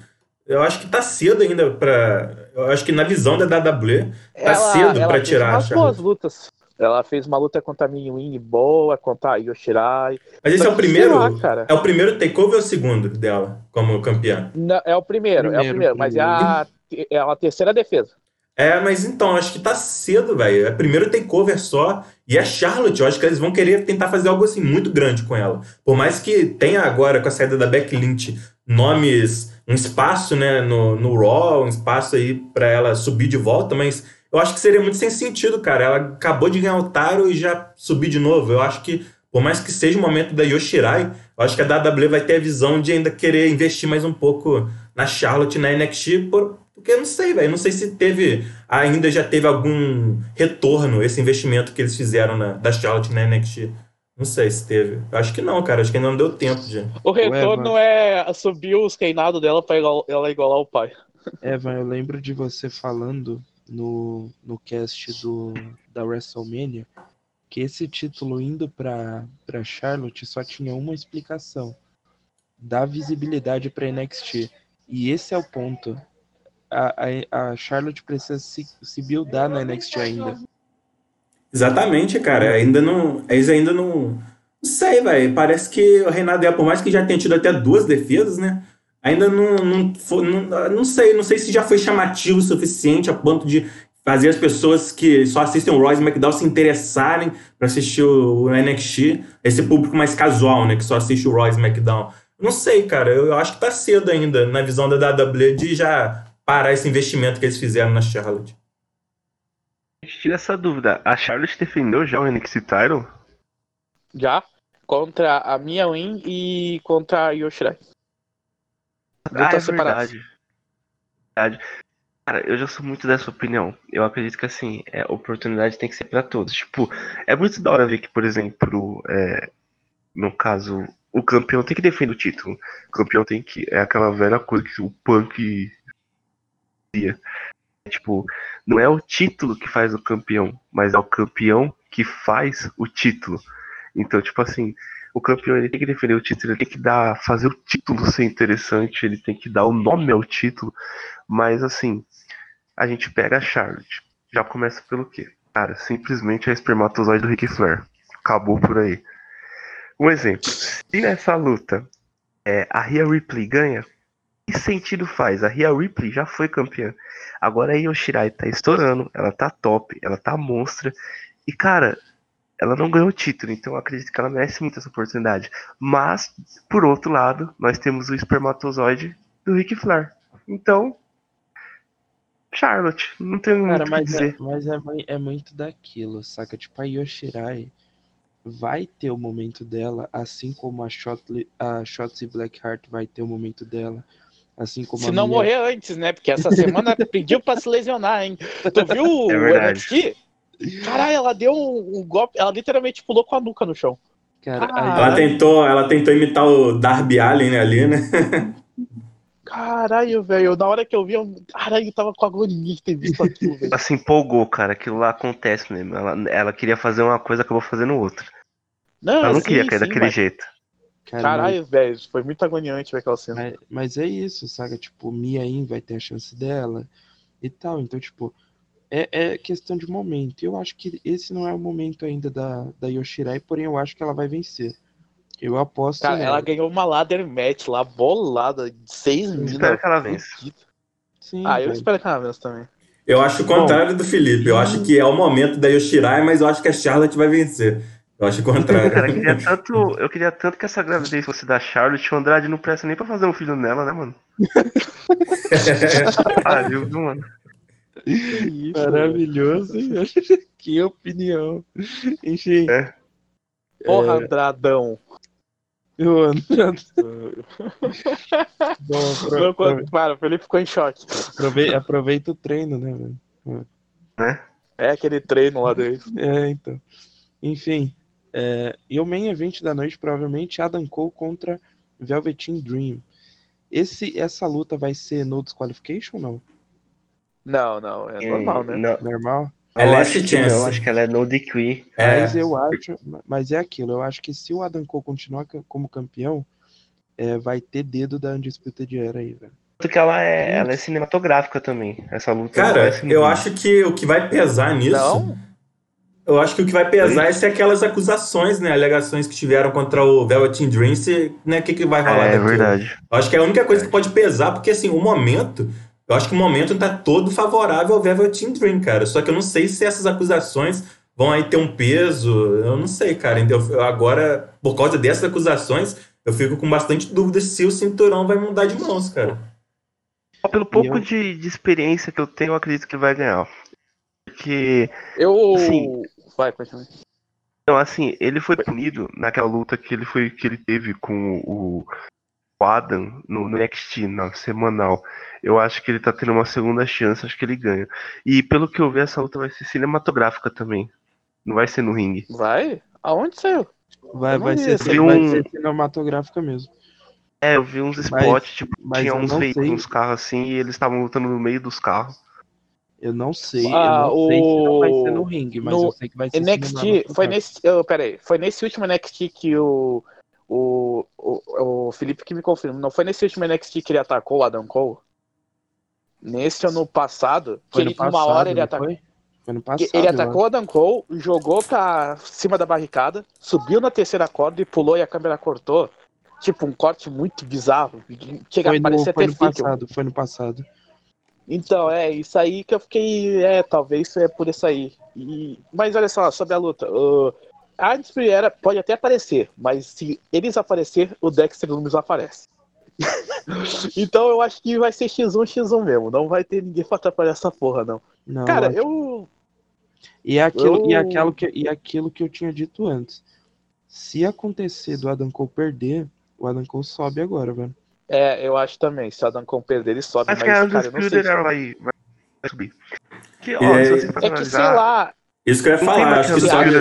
[SPEAKER 2] Eu acho que tá cedo ainda para, eu acho que na visão da WWE tá ela, cedo para tirar a Charlotte. Boas
[SPEAKER 3] lutas. Ela fez uma luta contra a Minwin boa, contra a Yoshirai.
[SPEAKER 2] Mas esse é o primeiro, lá, é o primeiro takeover ou o segundo dela como campeã?
[SPEAKER 3] Não, é o primeiro, primeiro é o primeiro, primeiro. mas é a, é a terceira defesa.
[SPEAKER 2] É, mas então, acho que tá cedo, velho. É primeiro tem cover só. E é Charlotte, eu acho que eles vão querer tentar fazer algo assim muito grande com ela. Por mais que tenha agora, com a saída da Beck Lynch, nomes, um espaço, né, no, no Raw, um espaço aí para ela subir de volta, mas eu acho que seria muito sem sentido, cara. Ela acabou de ganhar o Taro e já subir de novo. Eu acho que, por mais que seja o momento da Yoshirai, eu acho que a WWE vai ter a visão de ainda querer investir mais um pouco na Charlotte na NXT por, porque eu não sei, velho. Não sei se teve. Ainda já teve algum retorno esse investimento que eles fizeram na, da Charlotte na NXT. Não sei se teve. Acho que não, cara. Acho que ainda não deu tempo de.
[SPEAKER 3] O retorno é subir os reinados dela pra ela igualar o pai.
[SPEAKER 1] Evan, eu lembro de você falando no, no cast do, da WrestleMania que esse título indo pra, pra Charlotte só tinha uma explicação: dar visibilidade pra NXT. E esse é o ponto a, a, Charlotte precisa se, se buildar na NXT ainda.
[SPEAKER 2] Exatamente, cara. Ainda não. Eles ainda não. Não sei, velho. Parece que o Reinado por mais que já tenha tido até duas defesas, né? Ainda não, não, não, não sei, não sei se já foi chamativo o suficiente a ponto de fazer as pessoas que só assistem o Royce McDowell se interessarem para assistir o, NXT, esse público mais casual, né, que só assiste o Royce McDowell. Não sei, cara, eu acho que tá cedo ainda na visão da WWE de já parar esse investimento que eles fizeram na Charlotte.
[SPEAKER 4] Tira essa dúvida. A Charlotte defendeu já o NXT Title?
[SPEAKER 3] Já. Contra a Mia Win e contra a Yoshirai.
[SPEAKER 4] Ah, é verdade. verdade. Cara, eu já sou muito dessa opinião. Eu acredito que, assim, é, oportunidade tem que ser para todos. Tipo, é muito da hora ver que, por exemplo, é, no caso, o campeão tem que defender o título. O campeão tem que. É aquela velha coisa que o punk Tipo, não é o título que faz o campeão, mas é o campeão que faz o título. Então, tipo assim, o campeão ele tem que defender o título, ele tem que dar, fazer o título ser interessante, ele tem que dar o nome ao título. Mas assim, a gente pega a Charlotte. Já começa pelo quê? Cara, simplesmente a espermatozoide do Ric Flair. Acabou por aí. Um exemplo. Se nessa luta é, a Rhea Ripley ganha, que sentido faz? A Rhea Ripley já foi campeã. Agora a Yoshirai tá estourando, ela tá top, ela tá monstra. E cara, ela não ganhou o título, então eu acredito que ela merece muito essa oportunidade. Mas, por outro lado, nós temos o espermatozoide do Ric Flair. Então, Charlotte, não
[SPEAKER 1] Cara,
[SPEAKER 4] muito que
[SPEAKER 1] mas, é,
[SPEAKER 4] dizer.
[SPEAKER 1] mas é, mui- é muito daquilo, saca? Tipo, a Yoshirai vai ter o momento dela, assim como a Shotzi Blackheart vai ter o momento dela, assim como
[SPEAKER 3] Se
[SPEAKER 1] a
[SPEAKER 3] não
[SPEAKER 1] Mia-
[SPEAKER 3] morrer antes, né? Porque essa semana pediu pra se lesionar, hein? Tu viu o
[SPEAKER 4] É verdade.
[SPEAKER 3] NXT? Caralho, ela deu um, um golpe, ela literalmente pulou com a nuca no chão.
[SPEAKER 1] Cara,
[SPEAKER 3] Ah,
[SPEAKER 2] Ela tentou, ela tentou imitar o Darby Allen ali, né?
[SPEAKER 3] Caralho, velho, na hora que eu vi, eu, caralho, eu tava com agonia de ter visto aquilo, velho.
[SPEAKER 4] Assim, empolgou, cara. Aquilo lá acontece mesmo. Ela, ela queria fazer uma coisa, acabou fazendo outra.
[SPEAKER 3] Não,
[SPEAKER 4] Ela não
[SPEAKER 3] sim,
[SPEAKER 4] queria cair
[SPEAKER 3] sim,
[SPEAKER 4] daquele
[SPEAKER 3] mas-
[SPEAKER 4] jeito.
[SPEAKER 1] Cara,
[SPEAKER 3] Caralho, velho, foi muito agoniante ver aquela cena.
[SPEAKER 1] Mas, mas é isso, saca? Tipo, Mia In vai ter a chance dela e tal. Então, tipo, é, é questão de momento. Eu acho que esse não é o momento ainda da, da Yoshirai, porém eu acho que ela vai vencer. Eu aposto
[SPEAKER 3] Cara,
[SPEAKER 1] nela.
[SPEAKER 3] ela ganhou uma ladder match lá, bolada, de seis
[SPEAKER 4] Eu
[SPEAKER 3] minas.
[SPEAKER 4] espero que ela vença.
[SPEAKER 1] Sim,
[SPEAKER 3] Ah, eu
[SPEAKER 1] velho.
[SPEAKER 3] espero que ela vença também.
[SPEAKER 2] Eu acho o contrário do Felipe. Eu acho que é o momento da Yoshirai, mas eu acho que a Charlotte vai vencer. Eu acho o
[SPEAKER 4] Cara, eu
[SPEAKER 2] contrário.
[SPEAKER 4] queria tanto, eu queria tanto que essa gravidez fosse da Charlotte. O Andrade não presta nem pra fazer um filho nela, né, mano? Pariu, viu, mano?
[SPEAKER 3] Que isso,
[SPEAKER 1] Maravilhoso, hein? que opinião. Enfim,
[SPEAKER 4] É.
[SPEAKER 3] Porra, Andradão.
[SPEAKER 1] eu André. Bom,
[SPEAKER 3] Não, quando- Para, o Felipe ficou em choque.
[SPEAKER 1] aprove- aproveita o treino, né, velho?
[SPEAKER 3] É aquele treino lá dele.
[SPEAKER 1] É, então. Enfim, é, e o main event da noite provavelmente Adam Cole contra Velveteen Dream. Esse, essa luta vai ser no disqualification ou não?
[SPEAKER 3] Não, não, é normal, né?
[SPEAKER 4] Não,
[SPEAKER 1] Normal?
[SPEAKER 2] É
[SPEAKER 4] eu
[SPEAKER 2] last
[SPEAKER 4] acho que
[SPEAKER 2] chance.
[SPEAKER 4] não, acho que ela é no decree.
[SPEAKER 2] É.
[SPEAKER 1] Mas eu acho, mas é aquilo, eu acho que se o Adam Cole continuar como campeão, é, vai ter dedo da Undisputed Era aí, velho.
[SPEAKER 4] Tanto que ela é, ela é cinematográfica também. Essa luta
[SPEAKER 2] Cara,
[SPEAKER 4] no
[SPEAKER 2] eu acho que o que vai pesar nisso.
[SPEAKER 3] Não?
[SPEAKER 2] Eu acho que o que vai pesar é se aquelas acusações, né? Alegações que tiveram contra o Velveteen Dream, se, né? O que, que vai rolar
[SPEAKER 4] É
[SPEAKER 2] daquilo.
[SPEAKER 4] verdade.
[SPEAKER 2] Eu acho que é a única coisa que pode pesar, porque assim, o momento. Eu acho que o momento tá todo favorável ao Velveteen Dream, cara. Só que eu não sei se essas acusações vão aí ter um peso. Eu não sei, cara. Então, eu- agora, por causa dessas acusações, eu fico com bastante dúvida se o cinturão vai mudar de mãos, cara.
[SPEAKER 4] Pelo pouco de, de experiência que eu tenho, eu acredito que vai ganhar. Porque,
[SPEAKER 3] Eu.
[SPEAKER 4] Sim.
[SPEAKER 3] Vai, continua.
[SPEAKER 4] então, assim, ele foi punido naquela luta que ele, foi, que ele teve com o, o Adam no, no NXT, na semanal. Eu acho que ele tá tendo uma segunda chance, acho que ele ganha. E pelo que eu vi, essa luta vai ser cinematográfica também. Não vai ser no ringue.
[SPEAKER 3] Vai? Aonde saiu?
[SPEAKER 1] Vai, vai,
[SPEAKER 3] vi
[SPEAKER 1] ser,
[SPEAKER 3] esse.
[SPEAKER 1] vai
[SPEAKER 4] Um-
[SPEAKER 1] ser cinematográfica mesmo.
[SPEAKER 4] É, eu vi uns
[SPEAKER 1] Mas-
[SPEAKER 4] spots, tipo,
[SPEAKER 1] mas
[SPEAKER 4] tinha uns veículos, uns carros assim, e eles estavam lutando no meio dos carros.
[SPEAKER 1] Eu não sei,
[SPEAKER 3] Ah,
[SPEAKER 1] eu não sei se não vai
[SPEAKER 3] o-
[SPEAKER 1] ser no ringue, mas
[SPEAKER 3] no
[SPEAKER 1] eu sei que vai ser
[SPEAKER 3] NXT, foi nesse. Oh, peraí, foi nesse último NXT que o. O, o, o Felipe que me confirma. Não foi nesse último NXT que ele atacou o Adam Cole? Nesse ano passado, que
[SPEAKER 1] Foi
[SPEAKER 3] ele,
[SPEAKER 1] no passado,
[SPEAKER 3] numa hora ele atacou.
[SPEAKER 1] foi? Foi no
[SPEAKER 3] que
[SPEAKER 1] passado.
[SPEAKER 3] Ele atacou o Adam Cole, jogou pra cima da barricada, subiu na terceira corda e pulou e a câmera cortou. Tipo, um corte muito bizarro. Chega
[SPEAKER 1] Foi
[SPEAKER 3] a
[SPEAKER 1] no,
[SPEAKER 3] parecer
[SPEAKER 1] foi no passado, foi no passado.
[SPEAKER 3] Então, é isso aí que eu fiquei. É, talvez é por isso aí. E- mas olha só, sobre a luta. o- a Undisputed Era pode até aparecer, mas se eles aparecer, o Dexter Lumis aparece. então eu acho que vai ser X1, X1 mesmo. Não vai ter ninguém pra atrapalhar essa porra, não.
[SPEAKER 1] Não,
[SPEAKER 3] Cara,
[SPEAKER 1] acho-
[SPEAKER 3] eu.
[SPEAKER 1] E, é aquilo, e,
[SPEAKER 3] eu-
[SPEAKER 1] aquilo que, e aquilo que eu tinha dito antes. Se acontecer do Adam Cole perder, o Adam Cole sobe agora, velho.
[SPEAKER 3] É, eu acho também. Se o Adam Cole perder, ele sobe.
[SPEAKER 4] Acho
[SPEAKER 3] mas,
[SPEAKER 4] que a
[SPEAKER 3] cara, eu não sei.
[SPEAKER 4] Era vai, vai subir. Que, ó,
[SPEAKER 2] E
[SPEAKER 4] se
[SPEAKER 2] aí-
[SPEAKER 3] É que, sei lá,
[SPEAKER 2] Isso que eu ia falar. Acho
[SPEAKER 4] que
[SPEAKER 2] que
[SPEAKER 4] a
[SPEAKER 2] sobe,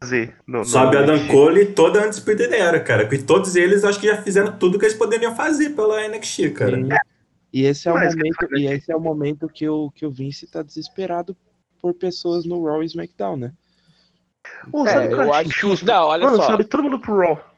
[SPEAKER 4] fazer. No,
[SPEAKER 2] sobe Adam. Cole e toda a Undisputed Era, cara. Porque todos eles acho que já fizeram tudo que eles poderiam fazer pela NXT, cara.
[SPEAKER 1] E, e esse é o momento, e esse é o momento que o, que o Vince tá desesperado por pessoas no Raw e SmackDown, né?
[SPEAKER 4] Pô,
[SPEAKER 3] É,
[SPEAKER 4] sabe o que
[SPEAKER 3] eu acho que- não, olha
[SPEAKER 4] Mano,
[SPEAKER 3] só.
[SPEAKER 4] sobe todo mundo pro Raw.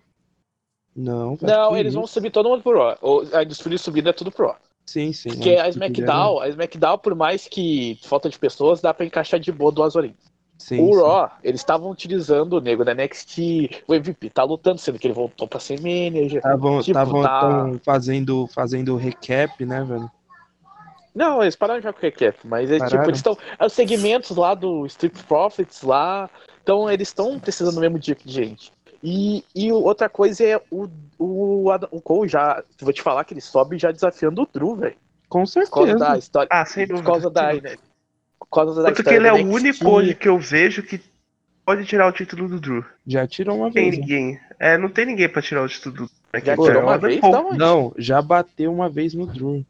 [SPEAKER 1] Não, velho,
[SPEAKER 3] Não, eles
[SPEAKER 1] isso.
[SPEAKER 3] vão subir todo mundo pro Raw. A Undisputed subindo é tudo pro Raw.
[SPEAKER 1] Sim, sim.
[SPEAKER 3] Porque a
[SPEAKER 1] Undisputed
[SPEAKER 3] SmackDown, a SmackDown, por mais que falta de pessoas, dá pra encaixar de boa duas horinhas.
[SPEAKER 1] Sim,
[SPEAKER 3] o
[SPEAKER 1] sim.
[SPEAKER 3] Raw, eles estavam utilizando o nego da NXT, o MVP tá lutando, sendo que ele voltou pra ser manager.
[SPEAKER 1] Estavam
[SPEAKER 3] Tipo, tá-
[SPEAKER 1] fazendo, fazendo recap, né, velho?
[SPEAKER 3] Não, eles pararam já com o recap, mas é tipo, eles estão. Os segmentos lá do Street Profits lá. Então eles estão precisando do mesmo tipo de gente. E, e outra coisa é o, o, Adam- o Cole já. Vou te falar que ele sobe já desafiando o Drew, velho.
[SPEAKER 1] Com
[SPEAKER 3] Por causa
[SPEAKER 1] certeza.
[SPEAKER 3] da história.
[SPEAKER 4] Ah, sem
[SPEAKER 3] por
[SPEAKER 4] dúvida.
[SPEAKER 3] causa da.
[SPEAKER 4] dúvida.
[SPEAKER 3] Por causa da
[SPEAKER 4] Tanto que ele é o único hoje que eu vejo que pode tirar o título do Drew.
[SPEAKER 1] Já tirou uma
[SPEAKER 4] tem
[SPEAKER 1] vez. né?
[SPEAKER 4] ninguém. É, não tem ninguém pra tirar o título do Drew. né,
[SPEAKER 3] Já tirou
[SPEAKER 4] é
[SPEAKER 3] uma vez? Onde?
[SPEAKER 1] Não, já bateu uma vez no Drew.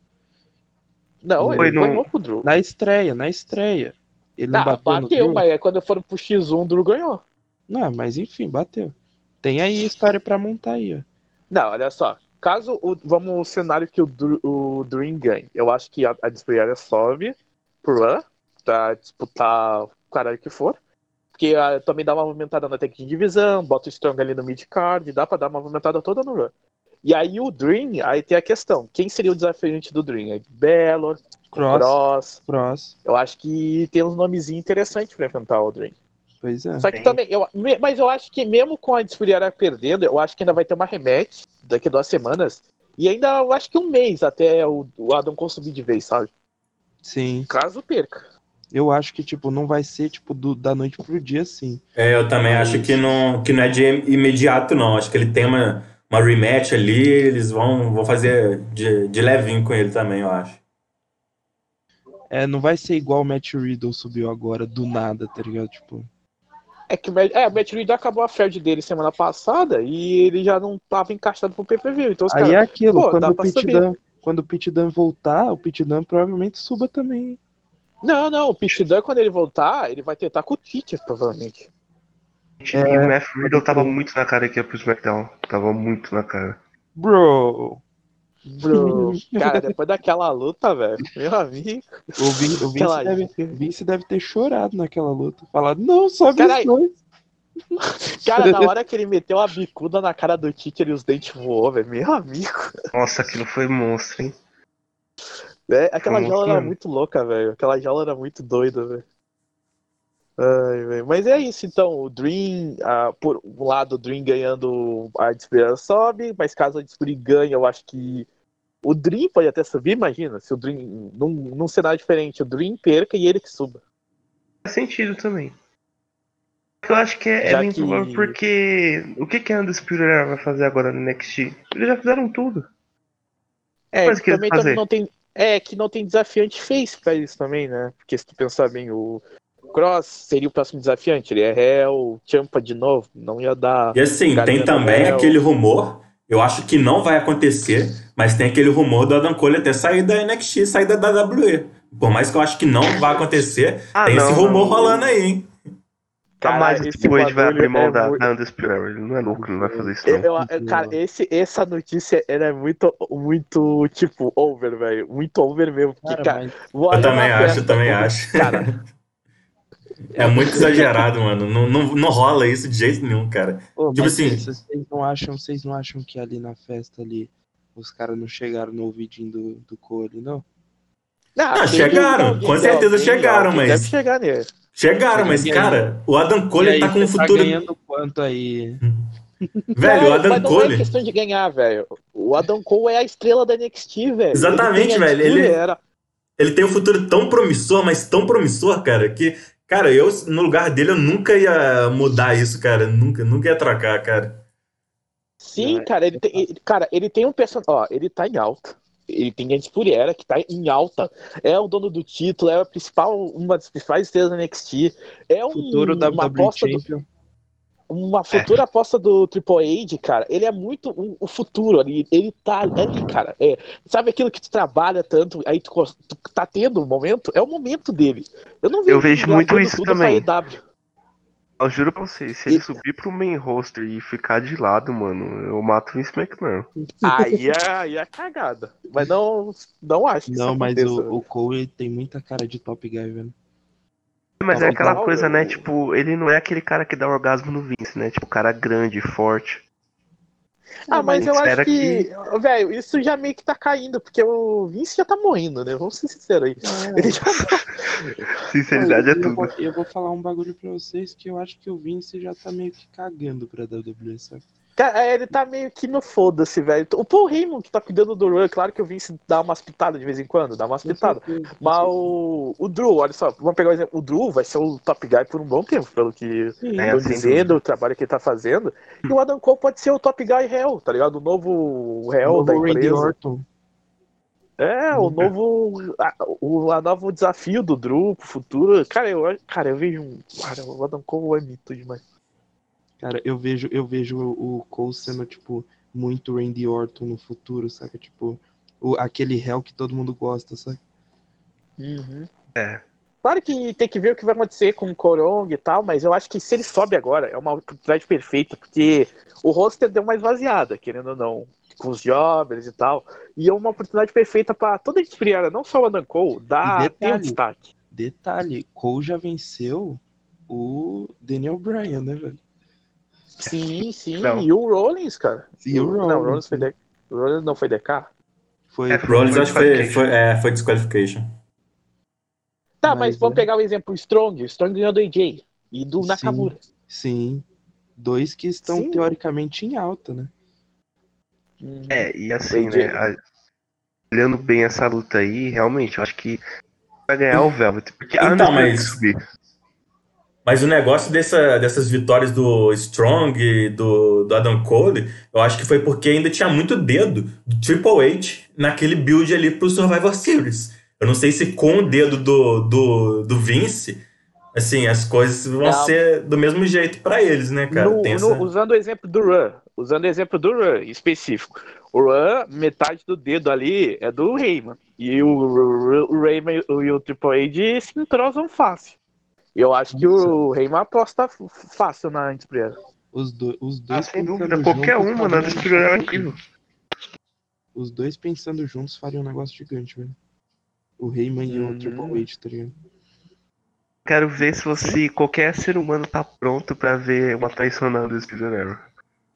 [SPEAKER 3] Não,
[SPEAKER 4] Foi
[SPEAKER 3] ele
[SPEAKER 4] no-
[SPEAKER 3] ganhou pro Drew.
[SPEAKER 1] Na estreia, na estreia. Ele não
[SPEAKER 3] Tá,
[SPEAKER 1] bateu,
[SPEAKER 3] bateu, mas é quando foram pro X1, o Drew ganhou.
[SPEAKER 1] Não, mas enfim, bateu. Tem aí história pra montar aí, ó.
[SPEAKER 3] Não, olha só. Caso o, vamos ao cenário que o, o Dream ganhe. Eu acho que a, a Displayer sobe por lá pra disputar o caralho que for. Porque ah, também dá uma movimentada na tech de divisão, bota o Strong ali no mid-card, dá pra dar uma movimentada toda no run. E aí o Dream, aí tem a questão. Quem seria o desafiante do Dream? É Bellor,
[SPEAKER 1] Cross,
[SPEAKER 3] Cross.
[SPEAKER 1] cross.
[SPEAKER 3] Eu acho que tem uns nomezinhos interessantes pra enfrentar o Dream.
[SPEAKER 1] Pois é.
[SPEAKER 3] Só que também, eu, mas eu acho que mesmo com a Dispuliara perdendo, eu acho que ainda vai ter uma rematch daqui a duas semanas. E ainda eu acho que um mês até o, o Adam Cole subir de vez, sabe?
[SPEAKER 1] Sim.
[SPEAKER 3] Caso perca.
[SPEAKER 1] Eu acho que, tipo, não vai ser, tipo, do- da noite pro dia, assim.
[SPEAKER 2] É, eu também
[SPEAKER 1] Mas-
[SPEAKER 2] acho que não, que não é de imediato, não. Acho que ele tem uma, uma rematch ali, eles vão, vão fazer de, de levinho com ele também, eu acho.
[SPEAKER 1] É, não vai ser igual o Matt Riddle subiu agora, do nada, tá ligado? Tipo,
[SPEAKER 3] É que o Matt- é, o Matt Reed acabou a feld dele semana passada e ele já não tava encaixado pro pay-per-view. Então os
[SPEAKER 1] aí é
[SPEAKER 3] caras.
[SPEAKER 1] aquilo,
[SPEAKER 3] pô,
[SPEAKER 1] quando o Pit. Dunne, quando o Pit Dunne voltar, o Pit Dunne provavelmente suba também.
[SPEAKER 3] Não, não, o Pit Dunne, quando ele voltar, ele vai tentar com o Teacher, provavelmente.
[SPEAKER 4] E
[SPEAKER 1] É,
[SPEAKER 4] o Matt Riddle tava muito na cara ia pro SmackDown. Tava muito na cara.
[SPEAKER 1] Bro,
[SPEAKER 3] Bro, cara, depois daquela luta, velho, meu amigo.
[SPEAKER 1] o, Vin, o Vince,
[SPEAKER 3] Aquela...
[SPEAKER 1] deve, Vince deve ter chorado naquela luta. Falado, não, sobe
[SPEAKER 3] Carai.
[SPEAKER 1] os dois.
[SPEAKER 3] Cara, na hora que ele meteu a bicuda na cara do Teacher e os dentes voou, velho, meu amigo.
[SPEAKER 4] Nossa, aquilo foi monstro, hein?
[SPEAKER 3] É, aquela
[SPEAKER 4] Foi
[SPEAKER 3] jaula era
[SPEAKER 4] loucura.
[SPEAKER 3] muito louca, velho. Aquela jaula era muito doida, velho. Ai. Mas é isso, então. O Dream, ah, por um lado, o Dream ganhando a Disputa sobe, mas caso a Disputa ganhe, eu acho que o Dream pode até subir, imagina. Se o Dream, num, num cenário diferente, o Dream perca e ele que suba.
[SPEAKER 4] Faz sentido também. Eu acho que é, é bem
[SPEAKER 3] que-
[SPEAKER 4] porque o que, que a Undisputed vai fazer agora no NXT? Eles já fizeram tudo.
[SPEAKER 3] É,
[SPEAKER 4] Mas
[SPEAKER 3] que também, também não tem. É, que não tem desafiante face pra isso também, né? Porque se tu pensar bem, o Cross seria o próximo desafiante. Ele é Hell, Champa de novo. Não ia dar.
[SPEAKER 2] E assim,
[SPEAKER 3] Cara,
[SPEAKER 2] tem também
[SPEAKER 3] o-
[SPEAKER 2] aquele rumor, eu acho que não vai acontecer, mas tem aquele rumor do Adam Cole até sair da NXT, sair da WWE. Por mais que eu acho que não vai acontecer,
[SPEAKER 4] Ah,
[SPEAKER 2] tem esse
[SPEAKER 4] não,
[SPEAKER 2] rumor
[SPEAKER 4] não.
[SPEAKER 2] rolando aí, hein?
[SPEAKER 4] Jamais
[SPEAKER 3] esse
[SPEAKER 4] o Triple H vai
[SPEAKER 3] bagulho
[SPEAKER 4] abrir mão
[SPEAKER 3] é
[SPEAKER 4] da,
[SPEAKER 3] muito-
[SPEAKER 4] Era. Ele não é louco, ele não vai fazer isso não.
[SPEAKER 3] eu- cara, esse, essa notícia ela é muito, muito, tipo, over, velho. Muito over mesmo. Porque,
[SPEAKER 1] Cara,
[SPEAKER 3] cara,
[SPEAKER 1] mas
[SPEAKER 2] Eu também acho, eu também acho.
[SPEAKER 3] Cara,
[SPEAKER 2] É muito exagerado, mano. Não, não, não rola isso de jeito nenhum, cara.
[SPEAKER 1] Ô,
[SPEAKER 2] Tipo assim-
[SPEAKER 1] vocês não acham, vocês não acham que ali na festa ali os caras não chegaram no ouvidinho do, do Cole, não?
[SPEAKER 3] não,
[SPEAKER 2] Ah,
[SPEAKER 3] tem
[SPEAKER 2] chegaram,
[SPEAKER 3] alguém-
[SPEAKER 2] com certeza
[SPEAKER 3] alguém-
[SPEAKER 2] chegaram,
[SPEAKER 3] alguém
[SPEAKER 2] mas-
[SPEAKER 3] Deve chegar nele.
[SPEAKER 2] Chegaram, mas, cara, o Adam Cole
[SPEAKER 1] E aí,
[SPEAKER 2] tá com um
[SPEAKER 1] tá
[SPEAKER 2] futuro.
[SPEAKER 1] ganhando quanto aí?
[SPEAKER 2] Velho, o
[SPEAKER 3] Não,
[SPEAKER 2] Adam
[SPEAKER 3] mas não
[SPEAKER 2] Cole.
[SPEAKER 3] é questão de ganhar, velho. O Adam Cole é a estrela da NXT, velho.
[SPEAKER 2] Exatamente,
[SPEAKER 3] Ele
[SPEAKER 2] velho,
[SPEAKER 3] atitude,
[SPEAKER 2] ele-
[SPEAKER 3] Era...
[SPEAKER 2] Ele tem um futuro tão promissor, mas tão promissor, cara, que, cara, eu, no lugar dele, eu nunca ia mudar isso, cara. Nunca, nunca ia trocar, cara.
[SPEAKER 3] Sim,
[SPEAKER 1] é-
[SPEAKER 3] cara, ele tem, ele- cara, ele tem um personagem. Ó, ele tá em alta. Ele tem a Spuriera, que tá em alta. É o dono do título, é a principal, uma das principais estrelas da NXT. É um,
[SPEAKER 1] Futuro
[SPEAKER 3] uma
[SPEAKER 1] WWE
[SPEAKER 3] aposta do-
[SPEAKER 1] Champion.
[SPEAKER 3] Uma futura aposta do Triple H, cara, ele é muito o, o futuro ali, ele tá ali, cara. É, sabe aquilo que tu trabalha tanto, aí tu, tu tá tendo um momento? É o momento dele. Eu não
[SPEAKER 4] Eu vejo muito isso também. Eu juro pra vocês, se ele
[SPEAKER 3] E-
[SPEAKER 4] subir pro main roster e ficar de lado, mano, eu mato o Vince McMahon.
[SPEAKER 3] Aí é, aí é cagada. Mas não, não acho que
[SPEAKER 1] Não, mas o, o Cole tem muita cara de top guy, velho.
[SPEAKER 4] Mas
[SPEAKER 3] Tá
[SPEAKER 4] é aquela coisa, né? Tipo, ele não é aquele cara que dá orgasmo no Vince, né? Tipo, cara grande, forte.
[SPEAKER 3] Ah, mas eu acho que, velho, isso já meio que tá caindo, porque o Vince já tá morrendo, né? Vamos ser sinceros aí. Ele já tá...
[SPEAKER 4] Sinceridade é
[SPEAKER 1] eu,
[SPEAKER 4] tudo.
[SPEAKER 1] vou, eu vou falar um bagulho pra vocês que eu acho que o Vince já tá meio que cagando pra WWE, sabe?
[SPEAKER 3] Cara, é, ele tá meio que no foda-se, velho. O Paul Heyman que tá cuidando do Run, claro que eu vi se dar umas pitadas de vez em quando, dá umas pitadas. Mas o, o Drew, olha só, vamos pegar o exemplo. O Drew vai ser o top guy por um bom tempo, pelo que
[SPEAKER 1] Sim,
[SPEAKER 4] É,
[SPEAKER 3] estão
[SPEAKER 4] sem
[SPEAKER 3] dizendo, o trabalho que ele tá fazendo. E o Adam Cole pode ser o top guy réu, tá ligado? O novo réu da
[SPEAKER 1] o Randy
[SPEAKER 3] empresa.
[SPEAKER 1] Orton.
[SPEAKER 3] É, o novo. A, o a novo desafio do Drew pro futuro. Cara, eu, cara, eu vejo um. Cara, o Adam Cole é mito demais.
[SPEAKER 1] Cara, eu vejo, eu vejo o Cole sendo, tipo, muito Randy Orton no futuro, saca? Tipo, o, aquele réu que todo mundo gosta, saca?
[SPEAKER 4] É.
[SPEAKER 3] Claro que tem que ver o que vai acontecer com o Korong e tal, mas eu acho que se ele sobe agora, é uma oportunidade perfeita, porque o roster deu uma esvaziada, querendo ou não, com os jobbers e tal. E é uma oportunidade perfeita pra toda a gente não só o Adam Cole, dar
[SPEAKER 1] E
[SPEAKER 3] ter um
[SPEAKER 1] detalhe.
[SPEAKER 3] destaque.
[SPEAKER 1] Detalhe, Cole já venceu o Daniel Bryan, né, velho?
[SPEAKER 3] Sim, sim.
[SPEAKER 4] Não.
[SPEAKER 3] E o Rollins, cara.
[SPEAKER 1] E o
[SPEAKER 3] Não, o
[SPEAKER 1] Rollins,
[SPEAKER 3] Rollins foi, de... o Rollins não foi DK?
[SPEAKER 1] Foi,
[SPEAKER 4] É,
[SPEAKER 2] Rollins
[SPEAKER 4] Foi
[SPEAKER 2] acho que foi,
[SPEAKER 4] disqualification.
[SPEAKER 2] foi, é, foi disqualification.
[SPEAKER 3] Tá,
[SPEAKER 1] Mas
[SPEAKER 3] mas, vamos
[SPEAKER 1] é.
[SPEAKER 3] pegar o exemplo Strong. O Strong ganhou do AJ e do
[SPEAKER 1] Sim.
[SPEAKER 3] Nakamura.
[SPEAKER 1] sim. Dois que estão
[SPEAKER 3] Sim.
[SPEAKER 1] teoricamente em alta, né?
[SPEAKER 3] Uhum.
[SPEAKER 4] É, e assim, né? a- olhando bem essa luta aí, realmente, eu acho que vai ganhar o Velvet. Porque
[SPEAKER 2] Então, mas-
[SPEAKER 4] subir.
[SPEAKER 2] Mas o negócio dessa, dessas vitórias do Strong e do, do Adam Cole, eu acho que foi porque ainda tinha muito dedo do Triple H naquele build ali pro Survivor Series. Eu não sei se com o dedo do, do, do Vince, assim, as coisas vão
[SPEAKER 3] Não.
[SPEAKER 2] ser do mesmo jeito pra eles, né, cara?
[SPEAKER 3] No-
[SPEAKER 2] Tem
[SPEAKER 3] no-
[SPEAKER 2] essa...
[SPEAKER 3] usando o exemplo do Run, usando o exemplo do Run específico. O Run, metade do dedo ali é do Rayman. E o, o, o Rayman e o, e o Triple H se entrosam fácil. Eu acho que o Rayman aposta fácil na Inspira.
[SPEAKER 1] Os, do, os
[SPEAKER 4] Ah,
[SPEAKER 1] dois
[SPEAKER 4] sem
[SPEAKER 1] pensando
[SPEAKER 4] dúvida, qualquer
[SPEAKER 1] juntos
[SPEAKER 4] uma,
[SPEAKER 1] fariam
[SPEAKER 4] Undisputed era
[SPEAKER 1] negócio
[SPEAKER 4] incrível.
[SPEAKER 1] gigante. Os dois pensando juntos fariam um negócio gigante, velho. O Rayman e
[SPEAKER 3] Hum.
[SPEAKER 1] o Triple H, tá ligado?
[SPEAKER 4] Quero ver se você, qualquer ser humano tá pronto pra ver uma traição na Undisputed Era.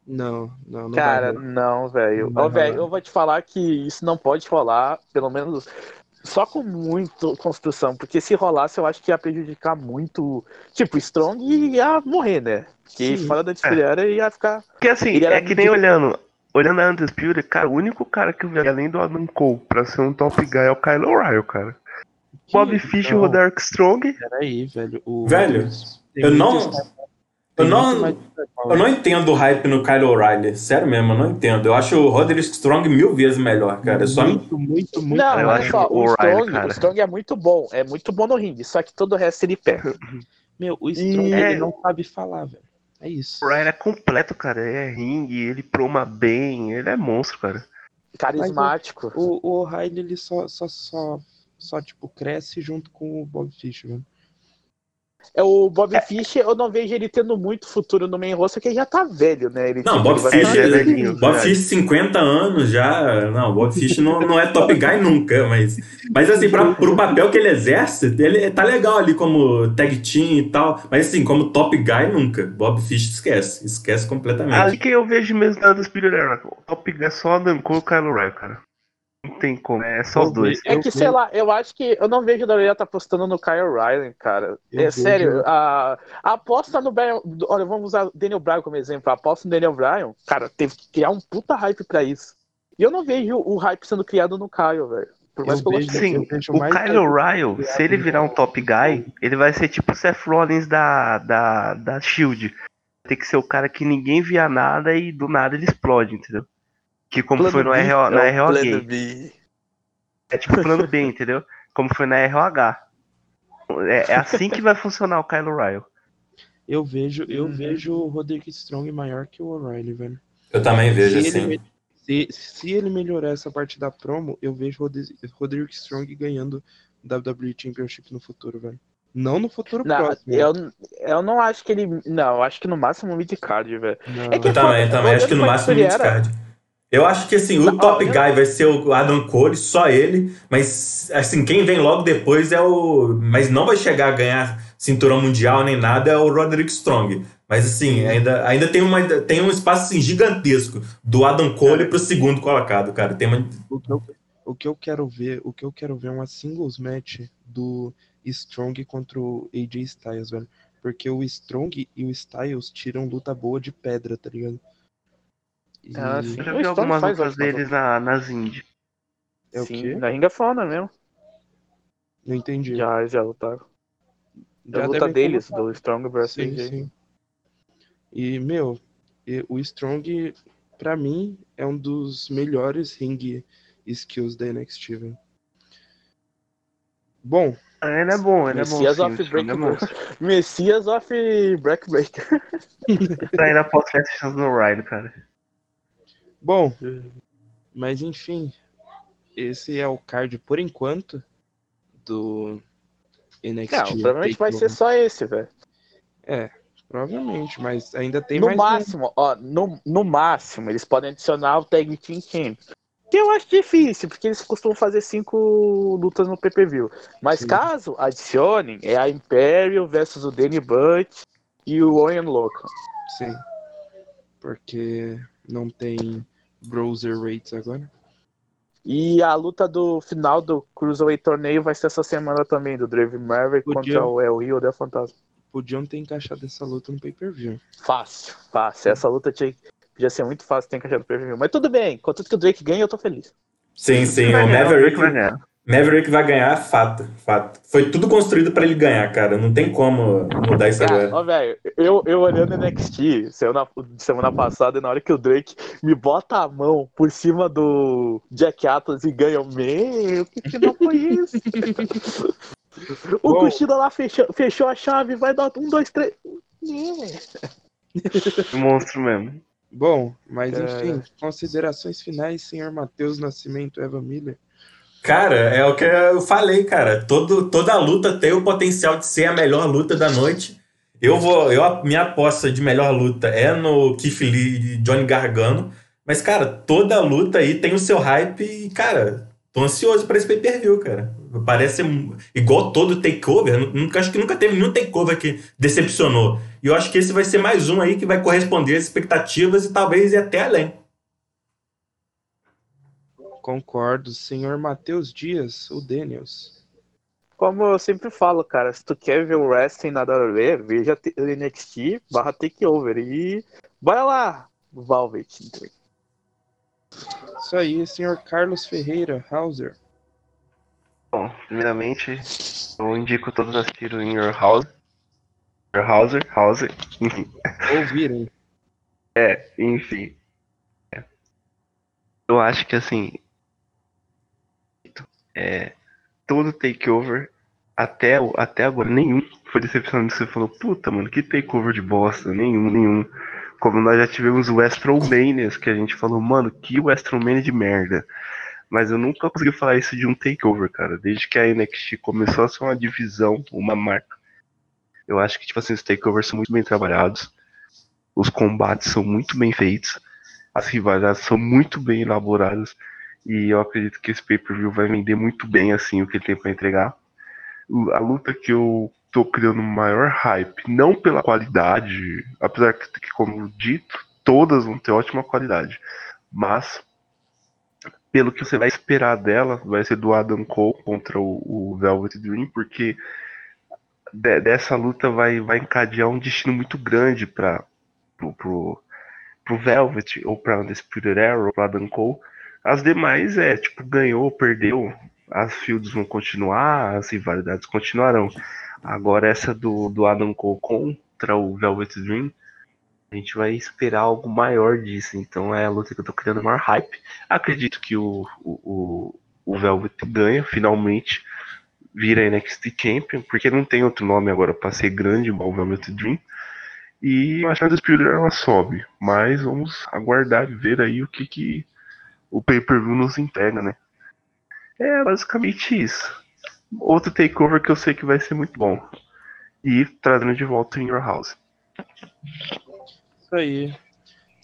[SPEAKER 1] Não, não, não
[SPEAKER 3] Cara, não, velho. Velho, eu vou te falar que isso não pode rolar, pelo menos só com muito construção, porque se rolasse eu acho que ia prejudicar muito. Tipo, o Strong ia morrer, né? Porque
[SPEAKER 1] Sim.
[SPEAKER 3] fora da Inspira ia ficar.
[SPEAKER 4] Porque assim, é que nem
[SPEAKER 3] muito-
[SPEAKER 4] olhando. Olhando a Undisputed, cara, o único cara que eu vi além do Adam Cole pra ser um top guy é o Kyle O'Reilly, cara.
[SPEAKER 1] Que-
[SPEAKER 4] Bob Fish e o Roderick Strong.
[SPEAKER 1] Peraí, velho. O,
[SPEAKER 2] Velho, eu não- Eu não, eu não entendo o hype no Kyle O'Reilly. Sério mesmo, eu não entendo. Eu acho o Roderick Strong mil vezes melhor, cara. É Só
[SPEAKER 1] Muito, muito, muito.
[SPEAKER 3] Não,
[SPEAKER 4] eu acho
[SPEAKER 3] só,
[SPEAKER 4] o
[SPEAKER 3] Strong,
[SPEAKER 4] cara.
[SPEAKER 3] o Strong é muito bom, é muito bom no ringue, só que todo o resto ele perde.
[SPEAKER 1] Meu, o Strong
[SPEAKER 3] E-
[SPEAKER 1] ele não sabe falar, velho. É isso.
[SPEAKER 4] O O'Reilly é completo, cara. É ringue, ele proma bem, ele é monstro, cara.
[SPEAKER 3] Carismático.
[SPEAKER 1] O, o O'Reilly, ele só, só, só, só, tipo, cresce junto com o Bob Fish, velho.
[SPEAKER 3] É o Bob Fish, eu não vejo ele tendo muito futuro no main roster, porque ele já tá velho, né? Ele,
[SPEAKER 2] Não, Bob
[SPEAKER 3] ele vai
[SPEAKER 2] Fish,
[SPEAKER 3] ficar
[SPEAKER 4] é velhinho.
[SPEAKER 2] Bob
[SPEAKER 4] verdade.
[SPEAKER 2] Fish 50 anos já. Não, Bob Fish não, não é top guy nunca, mas. Mas assim, pra, pro papel que ele exerce, ele tá legal ali como tag team e tal. Mas assim, como top guy nunca. Bob Fish esquece. Esquece completamente.
[SPEAKER 4] Ali que eu vejo mesmo da Undisputed Era. O top guy é só Adam Cole e o Kyle O'Reilly, cara. Não tem como, é só os dois.
[SPEAKER 3] É que, sei lá, eu acho que eu não vejo o Daniel tá apostando no Kyle Riley, cara.
[SPEAKER 1] Eu
[SPEAKER 3] é
[SPEAKER 1] vejo-
[SPEAKER 3] sério, a, a aposta no Brian. Olha, vamos usar o Daniel Bryan como exemplo. A aposta no Daniel Bryan, cara, teve que criar um puta hype pra isso. E eu não vejo o hype sendo criado no Kyle, velho. Por mais
[SPEAKER 1] Eu
[SPEAKER 3] que eu
[SPEAKER 1] vejo-
[SPEAKER 3] goste
[SPEAKER 4] Sim,
[SPEAKER 1] eu
[SPEAKER 4] o Kyle
[SPEAKER 1] criado
[SPEAKER 4] se ele virar um top guy, ele vai ser tipo o Seth Rollins da, da, da Shield. Tem que ser o cara que ninguém via nada e do nada ele explode, entendeu? Que como foi no
[SPEAKER 3] B,
[SPEAKER 4] RO, na
[SPEAKER 3] é o
[SPEAKER 4] RO
[SPEAKER 3] plano. B.
[SPEAKER 4] É tipo plano B, entendeu? Como foi na ROH. É, é assim que vai funcionar o Kyle O'Reilly.
[SPEAKER 1] Eu vejo, eu
[SPEAKER 3] Uhum.
[SPEAKER 1] vejo o Roderick Strong maior que o O'Reilly, velho.
[SPEAKER 2] Eu também vejo
[SPEAKER 1] se,
[SPEAKER 2] assim.
[SPEAKER 1] ele, se, se ele melhorar essa parte da promo, eu vejo o Rode- Roderick Strong ganhando o WWE Championship no futuro, velho. Não no futuro
[SPEAKER 3] Não,
[SPEAKER 1] próximo.
[SPEAKER 3] eu, eu não acho que ele. Não, eu acho que no máximo mid-card, velho. É que-
[SPEAKER 2] Eu também,
[SPEAKER 3] foda,
[SPEAKER 2] também. Acho que no máximo mid-card. Eu acho que assim, o
[SPEAKER 3] Não,
[SPEAKER 2] top
[SPEAKER 3] olhando-
[SPEAKER 2] guy vai ser o Adam Cole, só ele, mas assim, quem vem logo depois é o. Mas não vai chegar a ganhar cinturão mundial nem nada, é o Roderick Strong. Mas assim, ainda, ainda tem, uma, tem um espaço assim, gigantesco do Adam Cole pro segundo colocado, cara. Tem uma.
[SPEAKER 1] O que, eu, o que eu quero ver, o que eu quero ver é uma singles match do Strong contra o AJ Styles, velho. Porque o Strong e o Styles tiram luta boa de pedra, tá ligado? E
[SPEAKER 3] Ah, sim.
[SPEAKER 4] Eu já vi algumas lutas deles na, nas indie.
[SPEAKER 1] é o
[SPEAKER 3] Sim,
[SPEAKER 1] quê?
[SPEAKER 3] na Ring of Honor mesmo.
[SPEAKER 1] Não entendi.
[SPEAKER 3] Já, já lutaram.
[SPEAKER 1] Já
[SPEAKER 3] a luta deles,
[SPEAKER 1] lutado.
[SPEAKER 3] do Strong vs
[SPEAKER 1] Sim,
[SPEAKER 3] AJ.
[SPEAKER 1] sim. E, meu, e- o Strong, pra mim, é um dos melhores ring skills da NXT, velho. Bom,
[SPEAKER 4] Ah, Ele é bom, ele é bom.
[SPEAKER 3] Messias
[SPEAKER 4] sim,
[SPEAKER 3] of
[SPEAKER 4] o Strong é bom.
[SPEAKER 3] Breakbreaker. Messias of Breakbreaker.
[SPEAKER 4] Eu ainda posso ver no Ride, cara.
[SPEAKER 1] Bom, mas enfim, esse é o card por enquanto do NXT.
[SPEAKER 3] Não, provavelmente vai ser só esse, velho.
[SPEAKER 1] É, provavelmente, mas ainda tem
[SPEAKER 3] No
[SPEAKER 1] mais um.
[SPEAKER 3] máximo, ó, no, no máximo, eles podem adicionar o Tag Team Champion. Que eu acho difícil, porque eles costumam fazer cinco lutas no pay-per-view. Mas
[SPEAKER 1] Sim.
[SPEAKER 3] caso adicionem, é a Imperial versus o Danny Butt e o Owen Loco.
[SPEAKER 1] Sim. Porque não tem browser rates agora.
[SPEAKER 3] E a luta do final do Cruiserweight torneio vai ser essa semana também, do Drave Maverick
[SPEAKER 1] Podia-
[SPEAKER 3] contra o El Rio del Fantasma.
[SPEAKER 1] Podiam ter encaixado essa luta no pay-per-view.
[SPEAKER 3] Fácil, fácil. Essa luta tinha, podia ser muito fácil ter encaixado no pay-per-view. Mas tudo bem, contanto que o Drake ganha, eu tô feliz.
[SPEAKER 2] Sim, sim. O Maverick,
[SPEAKER 4] vai ganhar.
[SPEAKER 2] Maverick vai ganhar, fato, fato. Foi tudo construído pra ele ganhar, cara. Não tem como mudar isso
[SPEAKER 3] Cara,
[SPEAKER 2] agora.
[SPEAKER 3] ó, velho, eu, eu olhando NXT semana, semana passada, na hora que o Drake me bota a mão por cima do Jack Atlas e ganha o meu, que que não foi isso? o
[SPEAKER 1] Bom.
[SPEAKER 3] Kushida lá fechou, fechou a chave, vai dar um, dois, três. É.
[SPEAKER 4] Monstro mesmo.
[SPEAKER 1] Bom, mas
[SPEAKER 3] É.
[SPEAKER 1] enfim, considerações finais, senhor Matheus Nascimento, Eva Miller.
[SPEAKER 2] Cara, é o que eu falei, cara. Todo, toda luta tem o potencial de ser a melhor luta da noite. Eu vou, eu, minha aposta de melhor luta é no Keith Lee e Johnny Gargano. Mas, cara, toda luta aí tem o seu hype e, cara, tô ansioso pra esse pay-per-view, cara. Parece igual todo takeover. Nunca, acho que nunca teve nenhum takeover que decepcionou. E eu acho que esse vai ser mais um aí que vai corresponder às expectativas e talvez ir até além.
[SPEAKER 1] Concordo, senhor Matheus Dias, o Daniels.
[SPEAKER 3] Como eu sempre falo, cara, se tu quer ver o wrestling na WWE, veja T- NXT barra Takeover e bora lá, Velvet.
[SPEAKER 1] Isso aí, senhor Carlos Ferreira, Hauser.
[SPEAKER 4] Bom, primeiramente, eu indico todos assistirem em Your House. Your Hauser, Hauser, enfim.
[SPEAKER 1] Ouvirem.
[SPEAKER 4] É, enfim. É. Eu acho que assim. É, todo takeover, até, até agora, nenhum foi decepcionante. Você falou, puta, mano, que takeover de bosta. Nenhum, nenhum. Como nós já tivemos o WrestleManias, que a gente falou, mano, que WrestleMania de merda. Mas eu nunca consegui falar isso de um takeover, cara. Desde que a NXT começou a ser uma divisão, uma marca. Eu acho que, tipo assim, os takeovers são muito bem trabalhados. Os combates são muito bem feitos. As rivalidades são muito bem elaboradas. E eu acredito que esse pay-per-view vai vender muito bem, assim, o que ele tem pra entregar. A luta que eu tô criando maior hype, não pela qualidade, apesar que, como dito, todas vão ter ótima qualidade. Mas pelo que você vai esperar dela, vai ser do Adam Cole contra o, Velvet Dream, porque de- dessa luta vai, vai encadear um destino muito grande para pro, pro, pro Velvet ou pra Undisputed Era ou pro Adam Cole. As demais é tipo ganhou, perdeu, as fields vão continuar, as rivalidades continuarão. Agora essa do, do Adam Cole contra o Velvet Dream, a gente vai esperar algo maior disso. Então é a luta que eu tô criando maior hype. Acredito que o, o, o, Velvet ganha finalmente, vira NXT Champion, porque não tem outro nome agora pra ser grande igual o Velvet Dream. E eu acho que a Undisputed ela sobe. Mas vamos aguardar e ver aí o que, que o pay-per-view nos entrega, né? É basicamente isso. Outro takeover que eu sei que vai ser muito bom. E trazendo de volta em Your House.
[SPEAKER 1] Isso aí.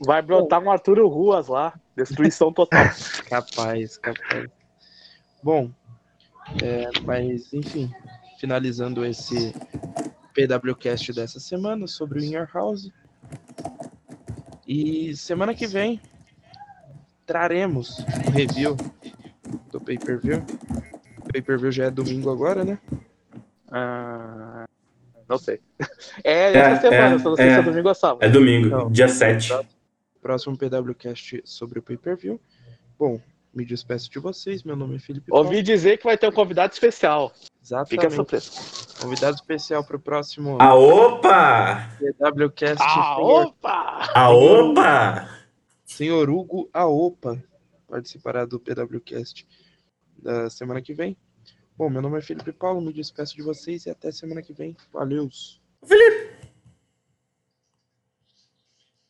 [SPEAKER 3] Vai brotar um Arturo Ruas lá, destruição total.
[SPEAKER 1] Capaz, capaz. Bom, é, mas enfim, finalizando esse PWCast dessa semana sobre o In Your House. E semana que vem traremos um review do pay-per-view. O pay-per-view já é domingo agora, né?
[SPEAKER 3] Ah, não sei. É,
[SPEAKER 2] É,
[SPEAKER 3] essa semana,
[SPEAKER 2] é,
[SPEAKER 3] só não sei se
[SPEAKER 2] é.
[SPEAKER 3] é domingo ou sábado.
[SPEAKER 2] É domingo,
[SPEAKER 1] Não.
[SPEAKER 2] dia 7.
[SPEAKER 1] próximo PWCast sobre o pay-per-view. Bom, me despeço de vocês. Meu nome é Felipe
[SPEAKER 3] Ouvi dizer que vai ter um convidado especial.
[SPEAKER 1] Exatamente.
[SPEAKER 3] Fica surpresa.
[SPEAKER 1] Convidado especial para o próximo
[SPEAKER 2] A opa!
[SPEAKER 1] PWCast.
[SPEAKER 3] Ah,
[SPEAKER 1] senhor,
[SPEAKER 3] opa!
[SPEAKER 2] A opa!
[SPEAKER 1] Senhor Hugo Aopa participará do PWCast da semana que vem. Bom, meu nome é Felipe Paulo, me despeço de vocês e até semana que vem. Valeu!
[SPEAKER 2] Felipe!